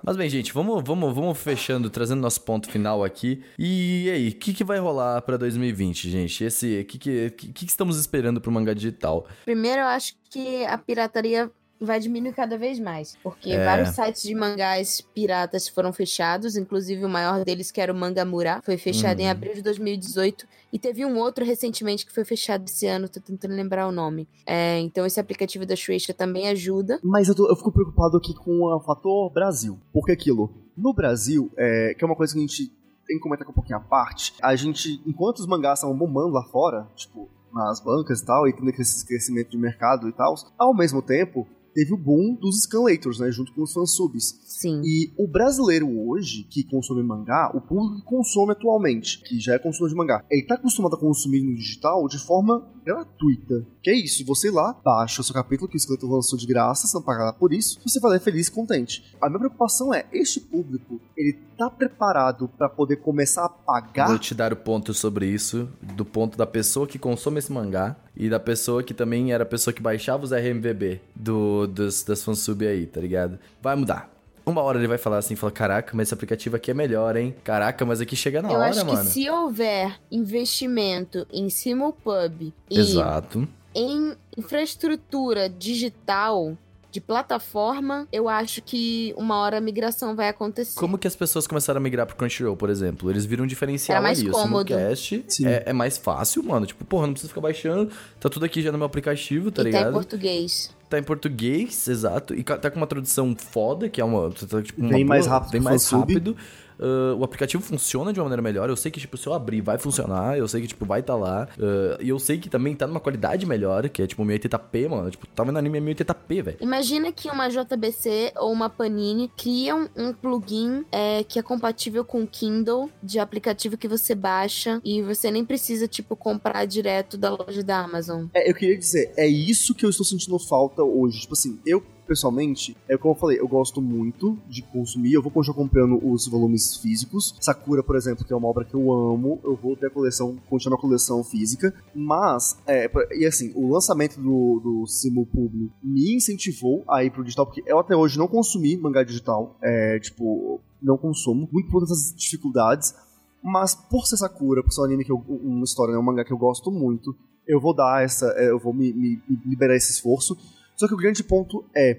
Mas bem, gente, vamos, vamos, vamos fechando, trazendo nosso ponto final aqui. E aí, o que, que vai rolar para 2020, gente? Esse, que, que, que, que estamos esperando pro mangá digital? Primeiro, eu acho que a pirataria vai diminuir cada vez mais. Porque é. vários sites de mangás piratas foram fechados, inclusive o maior deles, que era o Mangamura, foi fechado em uhum. abril de 2018. E teve um outro recentemente que foi fechado esse ano, tô tentando lembrar o nome. É, então esse aplicativo da Shueisha também ajuda. Mas eu, tô, eu fico preocupado aqui com o fator Brasil. Porque aquilo, no Brasil, é, que é uma coisa que a gente tem que comentar com um pouquinho à parte, a gente, enquanto os mangás estavam bombando lá fora, tipo, nas bancas e tal, e tendo esse crescimento de mercado e tal, ao mesmo tempo, teve o boom dos scanlators, né, junto com os fansubs. Sim. E o brasileiro hoje, que consome mangá, o público que consome atualmente, que já é consumidor de mangá, ele tá acostumado a consumir no digital de forma gratuita. Que é isso, você ir lá, baixa o seu capítulo que o escritor lançou de graça, você não paga nada por isso, você vai ler feliz e contente. A minha preocupação é, este público, ele tá preparado para poder começar a pagar? Vou te dar o ponto sobre isso, do ponto da pessoa que consome esse mangá e da pessoa que também era a pessoa que baixava os RMVB do, dos, das fansub aí, tá ligado? Vai mudar uma hora ele vai falar assim, fala, caraca, mas esse aplicativo aqui é melhor, hein? Caraca, mas aqui chega na eu hora, mano. Eu acho que se houver investimento em Simulpub Exato. em infraestrutura digital, de plataforma, eu acho que uma hora a migração vai acontecer. Como que as pessoas começaram a migrar pro Crunchyroll, por exemplo? Eles viram um diferencial Era mais ali. cômodo. O simulcast é, é mais fácil, mano. Tipo, porra, não precisa ficar baixando. Tá tudo aqui já no meu aplicativo, tá e tá ligado? em português. Tá em português, exato. E tá com uma tradução foda, que é uma. tá, tipo, uma Bem mais boa, rápido Bem mais rápido. Ah, o aplicativo funciona de uma maneira melhor. Eu sei que, tipo, se eu abrir, vai funcionar. Eu sei que, tipo, vai tá lá. Ah, e eu sei que também tá numa qualidade melhor, que é, tipo, 1080p, mano. Tipo, tá vendo anime em 1080p, velho. Imagina que uma JBC ou uma Panini criam um plugin é, que é compatível com o Kindle, de aplicativo que você baixa e você nem precisa, tipo, comprar direto da loja da Amazon. É, eu queria dizer, é isso que eu estou sentindo falta hoje. Tipo assim, eu pessoalmente, é como eu falei, eu gosto muito de consumir, eu vou continuar comprando os volumes físicos. Sakura, por exemplo, que é uma obra que eu amo, eu vou ter a coleção, continuar a coleção física. Mas, é, e assim, o lançamento do, do Simulpub me incentivou a ir pro digital, porque eu até hoje não consumi mangá digital. É, tipo, não consumo, muito por essas dificuldades. Mas por ser Sakura, por ser um anime que eu, uma história, né, um mangá que eu gosto muito, eu vou dar essa, é, eu vou me, me- me liberar esse esforço. Só que o grande ponto é,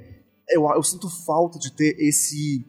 eu, eu sinto falta de ter esse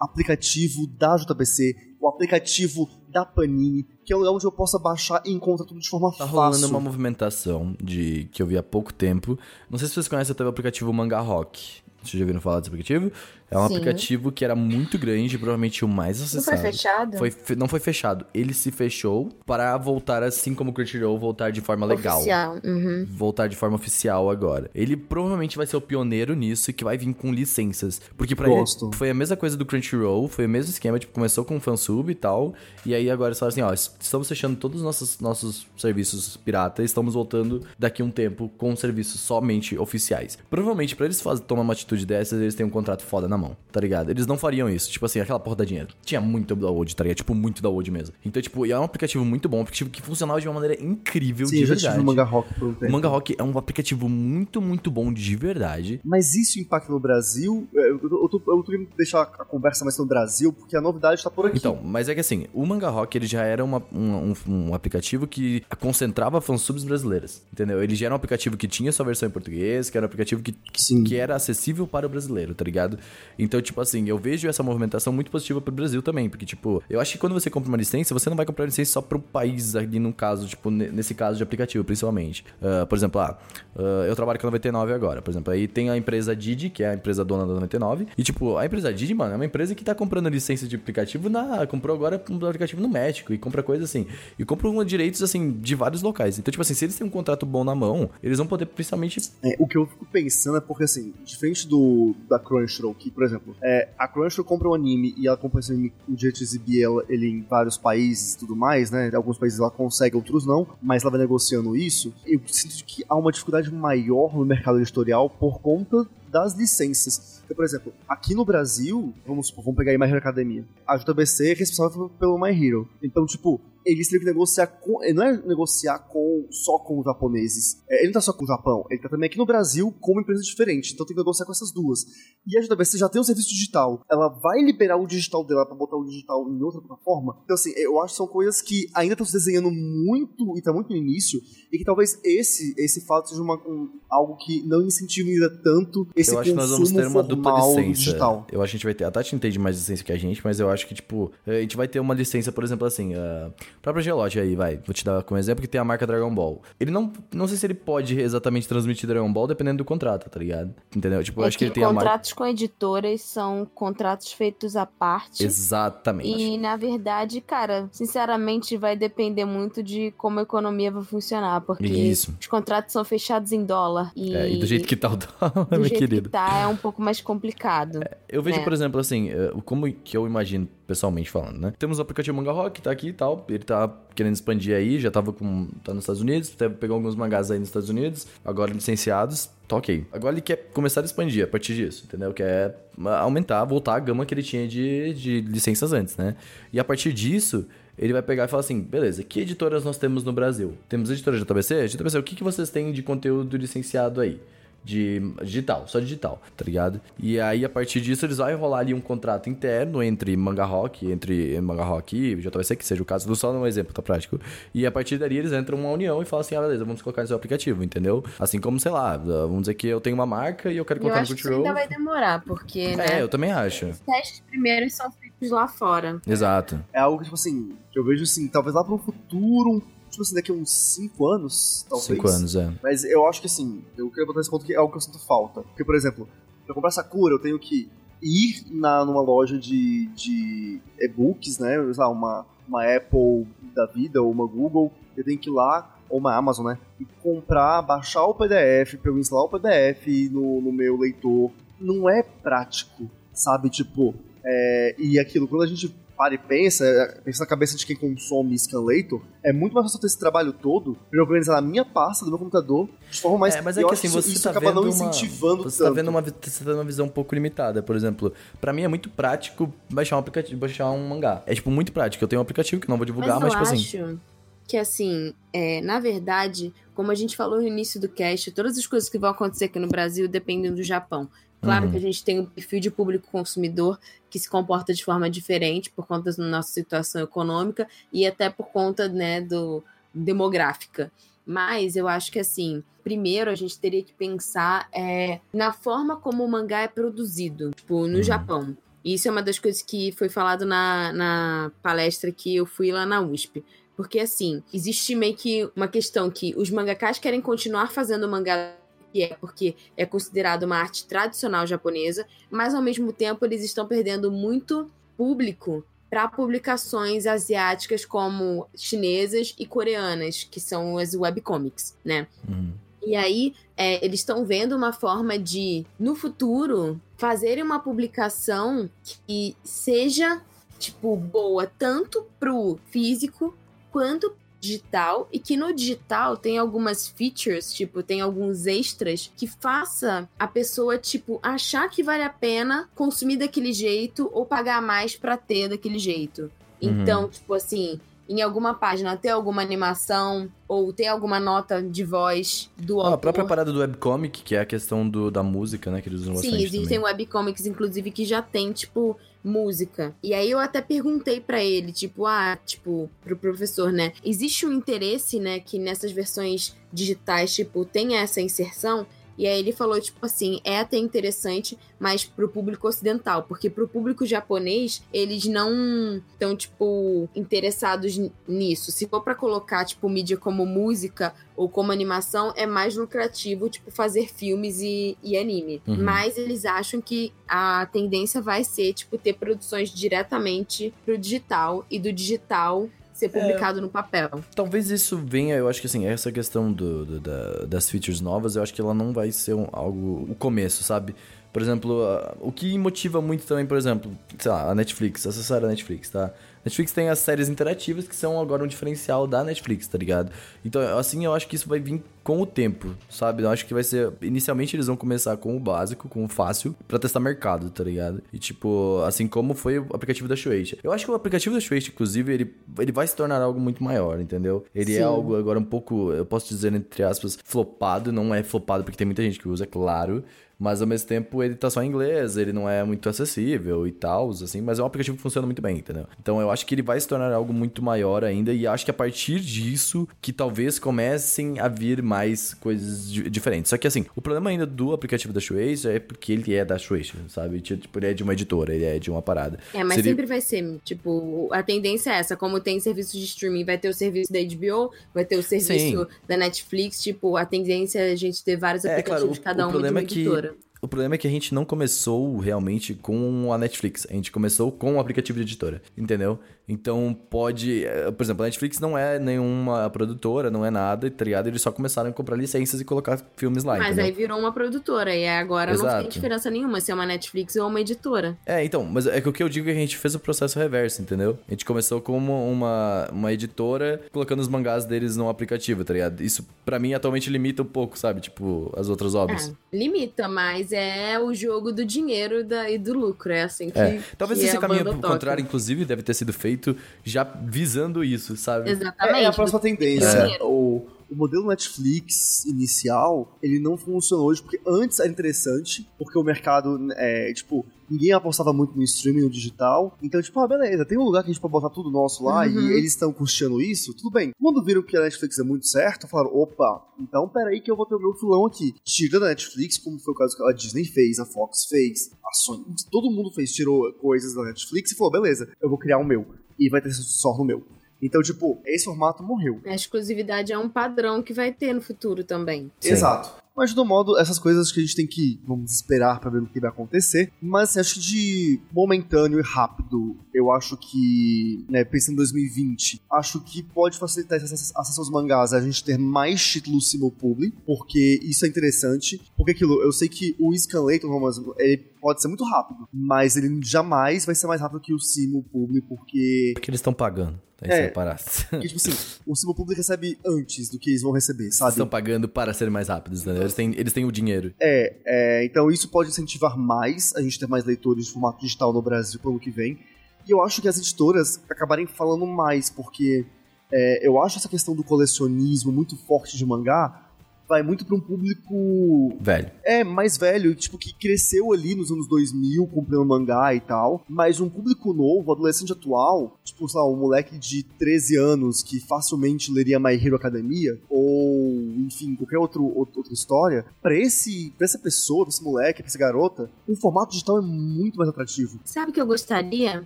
aplicativo da JBC, o aplicativo da Panini, que é um lugar onde eu possa baixar e encontrar tudo de forma Tá fácil. rolando uma movimentação de que eu vi há pouco tempo. Não sei se vocês conhecem até o aplicativo Manga Rock. Vocês já ouviram falar desse aplicativo? É um Sim. aplicativo que era muito grande, provavelmente o mais Não acessado. foi fechado? Foi não foi fechado. Ele se fechou para voltar assim como o Crunchyroll voltar de forma legal. Oficial. Uhum. Voltar de forma oficial agora. Ele provavelmente vai ser o pioneiro nisso e que vai vir com licenças. Porque pra Gosto. ele foi a mesma coisa do Crunchyroll, foi o mesmo esquema, tipo, começou com fansub e tal. E aí agora eles falaram assim, ó, estamos fechando todos os nossos, nossos serviços pirata e estamos voltando daqui a um tempo com serviços somente oficiais. Provavelmente, pra eles faz, tomar uma atitude dessas, eles têm um contrato foda na mão, tá ligado? Eles não fariam isso. Tipo assim, aquela porra da dinheiro. Tinha muito download, tá ligado? Tipo, muito download mesmo. Então, tipo, é um aplicativo muito bom, um aplicativo que funcionava de uma maneira incrível, Sim, de eu já verdade. tive o Manga Rock por um O tempo. Manga Rock é um aplicativo muito, muito bom de verdade. Mas isso impacta no Brasil? É, Eu, eu, eu, tô, eu tô querendo deixar a conversa mais no Brasil, porque a novidade tá por aqui. Então, mas é que assim, o Manga Rock ele já era uma- um, um- um aplicativo que concentrava fansubs brasileiras, entendeu? Ele já era um aplicativo que tinha sua versão em português, que era um aplicativo que, Sim. que era acessível para o brasileiro, tá ligado? Então, tipo assim, eu vejo essa movimentação muito positiva pro Brasil também, porque, tipo, eu acho que quando você compra uma licença, você não vai comprar licença só pro país ali no caso, tipo, ne- nesse caso de aplicativo, principalmente. Ah, por exemplo, ah, ah, eu trabalho com a 99 agora, por exemplo, aí tem a empresa Didi, que é a empresa dona da 99, e, tipo, a empresa Didi, mano, é uma empresa que tá comprando licença de aplicativo na. comprou agora um aplicativo no México e compra coisa assim. E compra direitos, assim, de vários locais. Então, tipo assim, se eles têm um contrato bom na mão, eles vão poder, principalmente. É, o que eu fico pensando é porque, assim, diferente do da Crunchyroll, que, por exemplo, é, a Crunchyroll compra um anime e ela compra esse anime o direito de exibir ela- ele em vários países e tudo mais, né? Alguns países ela consegue, outros não, mas ela vai negociando isso. Eu sinto que há uma dificuldade maior no mercado editorial por conta das licenças. Então, por exemplo, aqui no Brasil, vamos vamos pegar aí My Hero Academia. A JBC é responsável pelo My Hero. Então, tipo, eles teriam que negociar com. Não é negociar com só com os japoneses. É, ele não tá só com o Japão, ele tá também aqui no Brasil com uma empresa diferente. Então tem que negociar com essas duas. E a JBC já tem um serviço digital. Ela vai liberar o digital dela pra botar o digital em outra plataforma. Então, assim, eu acho que são coisas que ainda estão se desenhando muito e tá muito no início. E que talvez esse, esse fato seja uma, um- algo que não incentiva tanto esse eu acho que nós vamos ter uma dupla licença. digital. Eu acho que a gente vai ter. A Tati entende mais licença que a gente, mas eu acho que, tipo, a gente vai ter uma licença, por exemplo, assim, a própria Geolote aí, vai. Vou te dar como exemplo que tem a marca Dragon Ball. Ele não. Não sei se ele pode exatamente transmitir Dragon Ball dependendo do contrato, tá ligado? Entendeu? Tipo, eu É acho que, que ele tem a marca. contratos com editoras são contratos feitos à parte. Exatamente. E, na verdade, cara, sinceramente, vai depender muito de como a economia vai funcionar. Porque Isso. os contratos são fechados em dólar. E, É, e do jeito que tá o dólar, do *laughs* jeito que tá, é um pouco mais complicado. Eu vejo, né? por exemplo, assim, eh, como que eu imagino pessoalmente falando, né? Temos o aplicativo Manga Rock, tá aqui e tal. Ele tá querendo expandir aí, já tava com. tá nos Estados Unidos, pegou alguns mangás aí nos Estados Unidos, agora licenciados. Tá ok. Agora ele quer começar a expandir a partir disso, entendeu? Quer aumentar, voltar a gama que ele tinha de, de licenças antes, né? E a partir disso, ele vai pegar e falar assim: beleza, que editoras nós temos no Brasil? Temos editoras JBC? JBC, o que, que vocês têm de conteúdo licenciado aí? De digital, só digital, tá ligado? E aí, a partir disso, eles vão rolar ali um contrato interno entre Manga Rock, entre Manga Rock e JVC, que seja o caso, só um exemplo, tá prático. E a partir dali, eles entram uma união e falam assim, ah, beleza, vamos colocar no seu aplicativo, entendeu? Assim como, sei lá, vamos dizer que eu tenho uma marca e eu quero colocar eu no Crunchyroll. ainda vai demorar, porque, é, né? É, eu também acho. Os testes primeiros são feitos lá fora. Exato. É algo, tipo assim, que eu vejo assim, talvez lá pro futuro, tipo assim, daqui a uns 5 anos, talvez. 5 anos, é. Mas eu acho que assim, eu queria botar esse ponto que é algo que eu sinto falta. Porque, por exemplo, pra comprar Sakura, eu tenho que ir na, numa loja de, de e-books, né? Sei lá, uma, uma Apple da vida ou uma Google. Eu tenho que ir lá, ou uma Amazon, né? E comprar, baixar o PDF, pra eu instalar o PDF no, no meu leitor. Não é prático, sabe? Tipo, é, e aquilo, quando a gente para e pensa, é, pensa na cabeça de quem consome Scanlator, é muito mais fácil ter esse trabalho todo pra organizar na minha pasta do meu computador de forma mais... É, mas é que assim, você isso tá acaba não uma, incentivando Você tanto. tá vendo uma, você tá uma visão um pouco limitada. Por exemplo, pra mim é muito prático baixar um aplicativo, baixar um mangá. É, tipo, muito prático. Eu tenho um aplicativo que não vou divulgar, mas, mas tipo acho... assim que assim, é, na verdade, como a gente falou no início do cast, todas as coisas que vão acontecer aqui no Brasil dependem do Japão. Claro Uhum. que a gente tem um perfil de público consumidor que se comporta de forma diferente por conta da nossa situação econômica e até por conta, né, do demográfica. Mas eu acho que assim, primeiro a gente teria que pensar é, na forma como o mangá é produzido, tipo, no Uhum. Japão. Isso é uma das coisas que foi falado na, na palestra que eu fui lá na USP. Porque, assim, existe meio que uma questão que os mangakas querem continuar fazendo mangá que é porque é considerado uma arte tradicional japonesa, mas ao mesmo tempo eles estão perdendo muito público para publicações asiáticas como chinesas e coreanas, que são as webcomics, né? Uhum. E aí, é, eles estão vendo uma forma de, no futuro, fazerem uma publicação que seja, tipo, boa tanto pro físico quanto digital e que no digital tem algumas features, tipo, tem alguns extras que faça a pessoa, tipo, achar que vale a pena consumir daquele jeito ou pagar mais pra ter daquele jeito. Então, tipo assim, em alguma página ter alguma animação ou ter alguma nota de voz do Ah, autor. a própria parada do webcomic, que é a questão do, da música, né? Que eles usam Sim, existem também. webcomics, inclusive, que já tem, tipo, música. E aí eu até perguntei pra ele, tipo, ah, tipo, pro professor, né? Existe um interesse, né, que nessas versões digitais, tipo, tenha essa inserção? E aí ele falou, tipo assim, é até interessante, mas pro público ocidental, porque pro público japonês, eles não estão, tipo, interessados nisso. Se for pra colocar, tipo, mídia como música ou como animação, é mais lucrativo, tipo, fazer filmes e, e anime. Uhum. Mas eles acham que a tendência vai ser, tipo, ter produções diretamente pro digital e do digital ser publicado no papel. Talvez isso venha, eu acho que assim, essa questão do, do- da- das features novas, eu acho que ela não vai ser um- algo, o começo, sabe? Por exemplo, ah, o que motiva muito também, por exemplo, sei lá, a Netflix, acessar a Netflix, tá? Netflix tem as séries interativas que são agora um diferencial da Netflix, tá ligado? Então, assim, eu acho que isso vai vir com o tempo, sabe? Eu acho que vai ser. Inicialmente eles vão começar com o básico, com o fácil, pra testar mercado, tá ligado? E tipo, assim como foi o aplicativo da Shueisha. Eu acho que o aplicativo da Shueisha, inclusive, ele, ele vai se tornar algo muito maior, entendeu? Ele é Sim. algo agora um pouco, eu posso dizer, entre aspas, flopado. Não é flopado porque tem muita gente que usa, é claro. Mas ao mesmo tempo ele tá só em inglês, ele não é muito acessível e tal, assim, mas é um aplicativo que funciona muito bem, entendeu? Então eu acho que ele vai se tornar algo muito maior ainda e acho que a partir disso que talvez comecem a vir mais coisas di- diferentes. Só que assim, o problema ainda do aplicativo da Shueisha é porque ele é da Shueisha, sabe? Tipo, ele é de uma editora, ele é de uma parada. É, mas Seria- sempre vai ser, tipo, a tendência é essa. Como tem serviço de streaming, vai ter o serviço da HBO, vai ter o serviço Sim. da Netflix, tipo, a tendência é a gente ter vários É, claro, aplicativos, o- cada um de problema uma é que- editora. O problema é que a gente não começou realmente com a Netflix. A gente começou com o aplicativo de editora, entendeu? Então pode. eh, Por exemplo, a Netflix não é nenhuma produtora, não é nada, tá ligado? Eles só começaram a comprar licenças e colocar filmes lá, Mas entendeu? aí virou uma produtora, e agora não Exato. tem diferença nenhuma se é uma Netflix ou uma editora. É, então, mas é que o que eu digo é que a gente fez o processo reverso, entendeu? A gente começou como uma, uma editora colocando os mangás deles no aplicativo, tá ligado? Isso, pra mim, atualmente limita um pouco, sabe? Tipo, as outras obras. É, limita, mas é o jogo do dinheiro da- e do lucro. É assim que. É, talvez que esse a caminho toca. contrário, inclusive, deve ter sido feito já visando isso, sabe? Exatamente. É, é a próxima tendência. dinheiro. O, o modelo Netflix inicial, ele não funcionou hoje, porque antes era interessante, porque o mercado, é, tipo, ninguém apostava muito no streaming, no digital. Então, tipo, ah, beleza, tem um lugar que a gente pode botar tudo nosso lá uhum. e eles estão custeando isso, tudo bem. Quando viram que a Netflix é muito certo, falaram, opa, então peraí que eu vou ter o meu filão aqui. Tira da Netflix, como foi o caso que a Disney fez, a Fox fez, a Sony, todo mundo fez, tirou coisas da Netflix e falou, beleza, eu vou criar o meu. E vai ter só no meu. Então, tipo, esse formato morreu. A exclusividade é um padrão que vai ter no futuro também. Sim. Exato. Mas, todo modo, essas coisas que a gente tem que, vamos esperar para ver o que vai acontecer. Mas, assim, acho que de momentâneo e rápido, eu acho que, né, pensando em 2020, acho que pode facilitar esse acesso aos mangás a gente ter mais títulos simulpubli, porque isso é interessante. Porque aquilo, eu sei que o Scanlator, ele pode ser muito rápido, mas ele jamais vai ser mais rápido que o simulpubli, porque... Porque eles estão pagando. Essa é, a parada. Porque, tipo assim, *laughs* o Simul Public recebe antes do que eles vão receber, sabe? Estão pagando para serem mais rápidos, né? Eles têm, eles têm o dinheiro. É, é, então isso pode incentivar mais a gente ter mais leitores de formato digital no Brasil pro ano que vem. E eu acho que as editoras acabarem falando mais, porque é, eu acho essa questão do colecionismo muito forte de mangá vai muito para um público. Velho. É, mais velho, tipo, que cresceu ali nos anos 2000 comprando mangá e tal. Mas um público novo, adolescente atual, tipo, sei lá, um moleque de 13 anos que facilmente leria My Hero Academia, ou, enfim, qualquer outro, outra história, para esse, pra essa pessoa, pra esse moleque, pra essa garota, o formato digital é muito mais atrativo. Sabe que eu gostaria?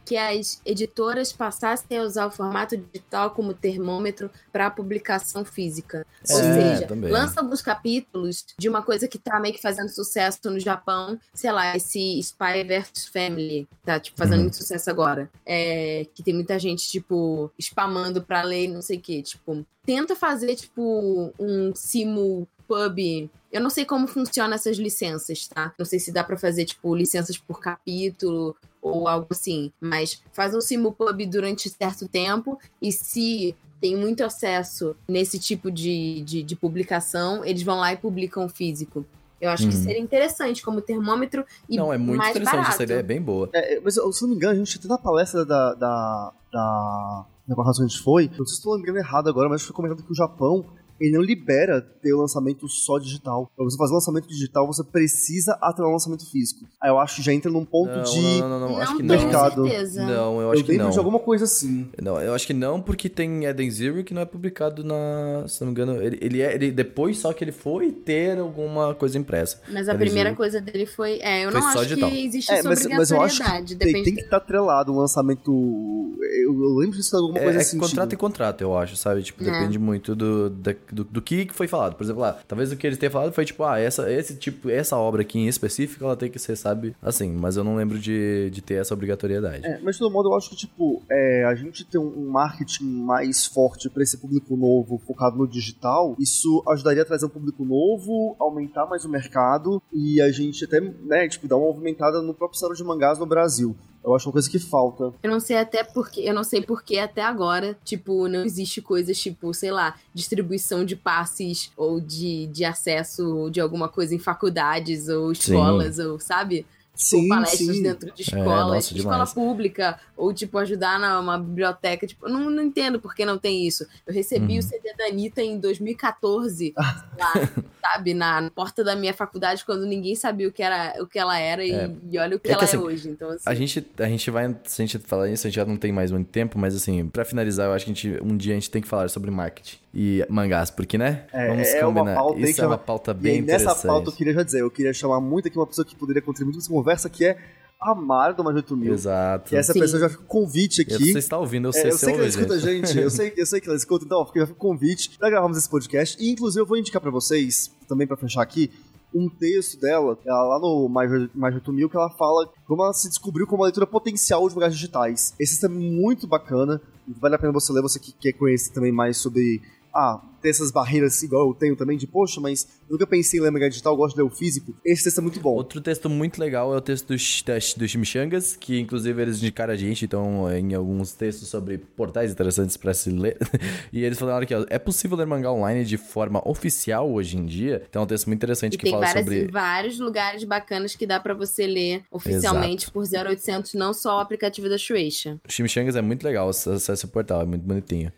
Que as editoras passassem a usar o formato digital como termômetro para publicação física. Ou é, seja, também. lança alguns capítulos de uma coisa que tá meio que fazendo sucesso no Japão, sei lá, esse Spy vs Family, tá, tipo, fazendo uhum. muito sucesso agora. É, que tem muita gente, tipo, spamando pra ler não sei o que, tipo, tenta fazer, tipo, um simul pub. Eu não sei como funciona essas licenças, tá? Não sei se dá para fazer, tipo, licenças por capítulo ou algo assim. Mas faz um simulpub durante certo tempo e se tem muito acesso nesse tipo de, de, de publicação, eles vão lá e publicam físico. Eu acho que uhum. seria interessante como termômetro e Não, é muito mais interessante, barato. essa ideia é bem boa. É, mas, se não me engano, a gente tem na palestra da, da, da, da que a gente foi, eu não sei se estou lembrando errado agora, mas foi comentado que o Japão ele não libera ter o lançamento só digital. Pra você fazer lançamento digital, você precisa atrelar um lançamento físico. Aí eu acho que já entra num ponto não, de não, não, não, não. acho que não. mercado. Certeza. Não, eu acho eu que não. de alguma coisa assim. Não, eu acho que não, porque tem Eden Zero que não é publicado na. Se não me engano, ele, ele é. Ele, depois só que ele foi ter alguma coisa impressa. Mas a primeira Zero. coisa dele foi. É, eu foi não acho digital. que existe é, essa mas, mas eu acho que tem, tem que estar atrelado o lançamento. Eu, eu lembro disso de alguma é, coisa é assim. É contrato e contrato, eu acho, sabe? Tipo, é. depende muito do, do, do que foi falado. Por exemplo, lá, talvez o que eles tenham falado foi tipo, ah, essa, esse tipo, essa obra aqui em específico, ela tem que ser, sabe, assim, mas eu não lembro de, de ter essa obrigatoriedade. É, mas de todo modo, eu acho que, tipo, é, a gente ter um marketing mais forte para esse público novo, focado no digital, isso ajudaria a trazer um público novo, aumentar mais o mercado e a gente até, né, tipo, dar uma movimentada no próprio cenário de mangás no Brasil. Eu acho uma coisa que falta. Eu não sei até porque, eu não sei porque até agora, tipo, não existe coisas tipo, sei lá, distribuição de passes ou de, de acesso de alguma coisa em faculdades ou escolas, Sim. ou sabe? Sim, palestras sim. dentro de escola, é, nossa, tipo, escola pública, ou tipo, ajudar numa biblioteca. Tipo, não, não entendo por que não tem isso. Eu recebi uhum. o CD da Anitta em 2014, lá, *laughs* sabe, na porta da minha faculdade, quando ninguém sabia o que, era, o que ela era é. e, e, olha o que é ela que, é assim, é hoje. Então, assim... a, gente, a gente vai, se a gente falar isso, a gente já não tem mais muito tempo, mas assim, pra finalizar, eu acho que a gente, um dia a gente tem que falar sobre marketing e mangás, porque, né? É, Vamos é combinar. Isso é uma pauta bem e interessante. Nessa pauta eu queria já dizer, eu queria chamar muito aqui uma pessoa que poderia contribuir com essa conversa, que é a Mara do Mais 8 Mil. Exato. Que essa Sim. pessoa já fica o convite aqui. Você está ouvindo, eu sei, é, eu sei que ela escuta a gente, eu sei, eu sei que ela escuta, então fica o convite para gravarmos esse podcast. E inclusive eu vou indicar para vocês, também para fechar aqui, um texto dela, ela, lá no Mais, Mais 8 Mil, que ela fala como ela se descobriu como uma leitura potencial de lugares digitais. Esse texto é muito bacana, vale a pena você ler, você que quer conhecer também mais sobre ah, ter essas barreiras igual eu tenho também, de poxa, mas nunca pensei em ler mangá digital, gosto de ler o físico. Esse texto é muito bom. Outro texto muito legal é o texto dos, dos Chimichangas, que inclusive eles indicaram a gente, então, em alguns textos sobre portais interessantes para se ler. *laughs* e eles falaram que ó, é possível ler mangá online de forma oficial hoje em dia. Então é um texto muito interessante e que fala várias, sobre. Tem vários lugares bacanas que dá para você ler oficialmente Exato. por 0800, não só o aplicativo da Shueisha. O Chimichangas é muito legal, acesse o portal, é muito bonitinho.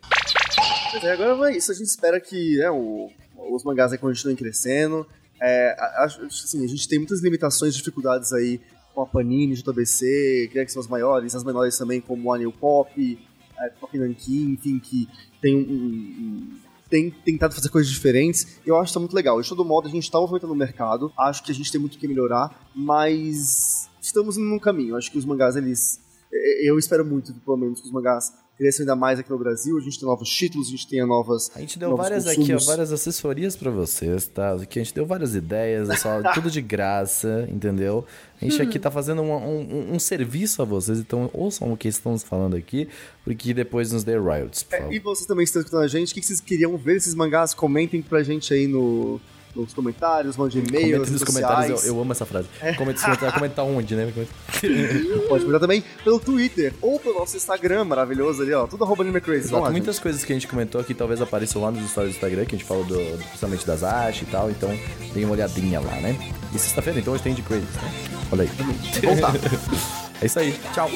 É, agora é isso. A gente espera que né, o, os mangás aí continuem crescendo. É, acho, assim, a gente tem muitas limitações, dificuldades aí com a Panini, JBC, é que são as maiores, as menores também, como a New Pop, é, Pop Nankin, enfim, que tem um, um, tem tentado fazer coisas diferentes. Eu acho que tá muito legal. De todo modo, a gente tá movimentando o mercado. Acho que a gente tem muito que melhorar, mas estamos num caminho. Acho que os mangás, eles. Eu espero muito, pelo menos, que os mangás cresçam ainda mais aqui no Brasil. A gente tem novos títulos, a gente tem novas. A gente deu várias consumos. aqui, ó, várias assessorias para vocês, tá? Aqui a gente deu várias ideias, é só *laughs* tudo de graça, entendeu? A gente aqui tá fazendo um, um, um, serviço a vocês, então ouçam o que estamos falando aqui, porque depois nos dê royalties. É, e vocês também estão escutando a gente, o que vocês queriam ver esses mangás? Comentem pra gente aí no, nos comentários, mande e-mails. nos comentários, eu, eu, amo essa frase. É. Comenta, comentar onde, né? *laughs* Pode comentar também pelo Twitter ou pelo nosso Instagram maravilhoso ali, ó. Tudo arroba Anime Crazy. Exato, muitas gente. coisas que a gente comentou aqui talvez apareçam lá nos stories do Instagram, que a gente falou do, principalmente das artes e tal, então tem uma olhadinha lá, né? E sexta-feira, então, hoje tem de Crazy, né? Olha aí. Vamos lá. *laughs* é isso aí. Tchau.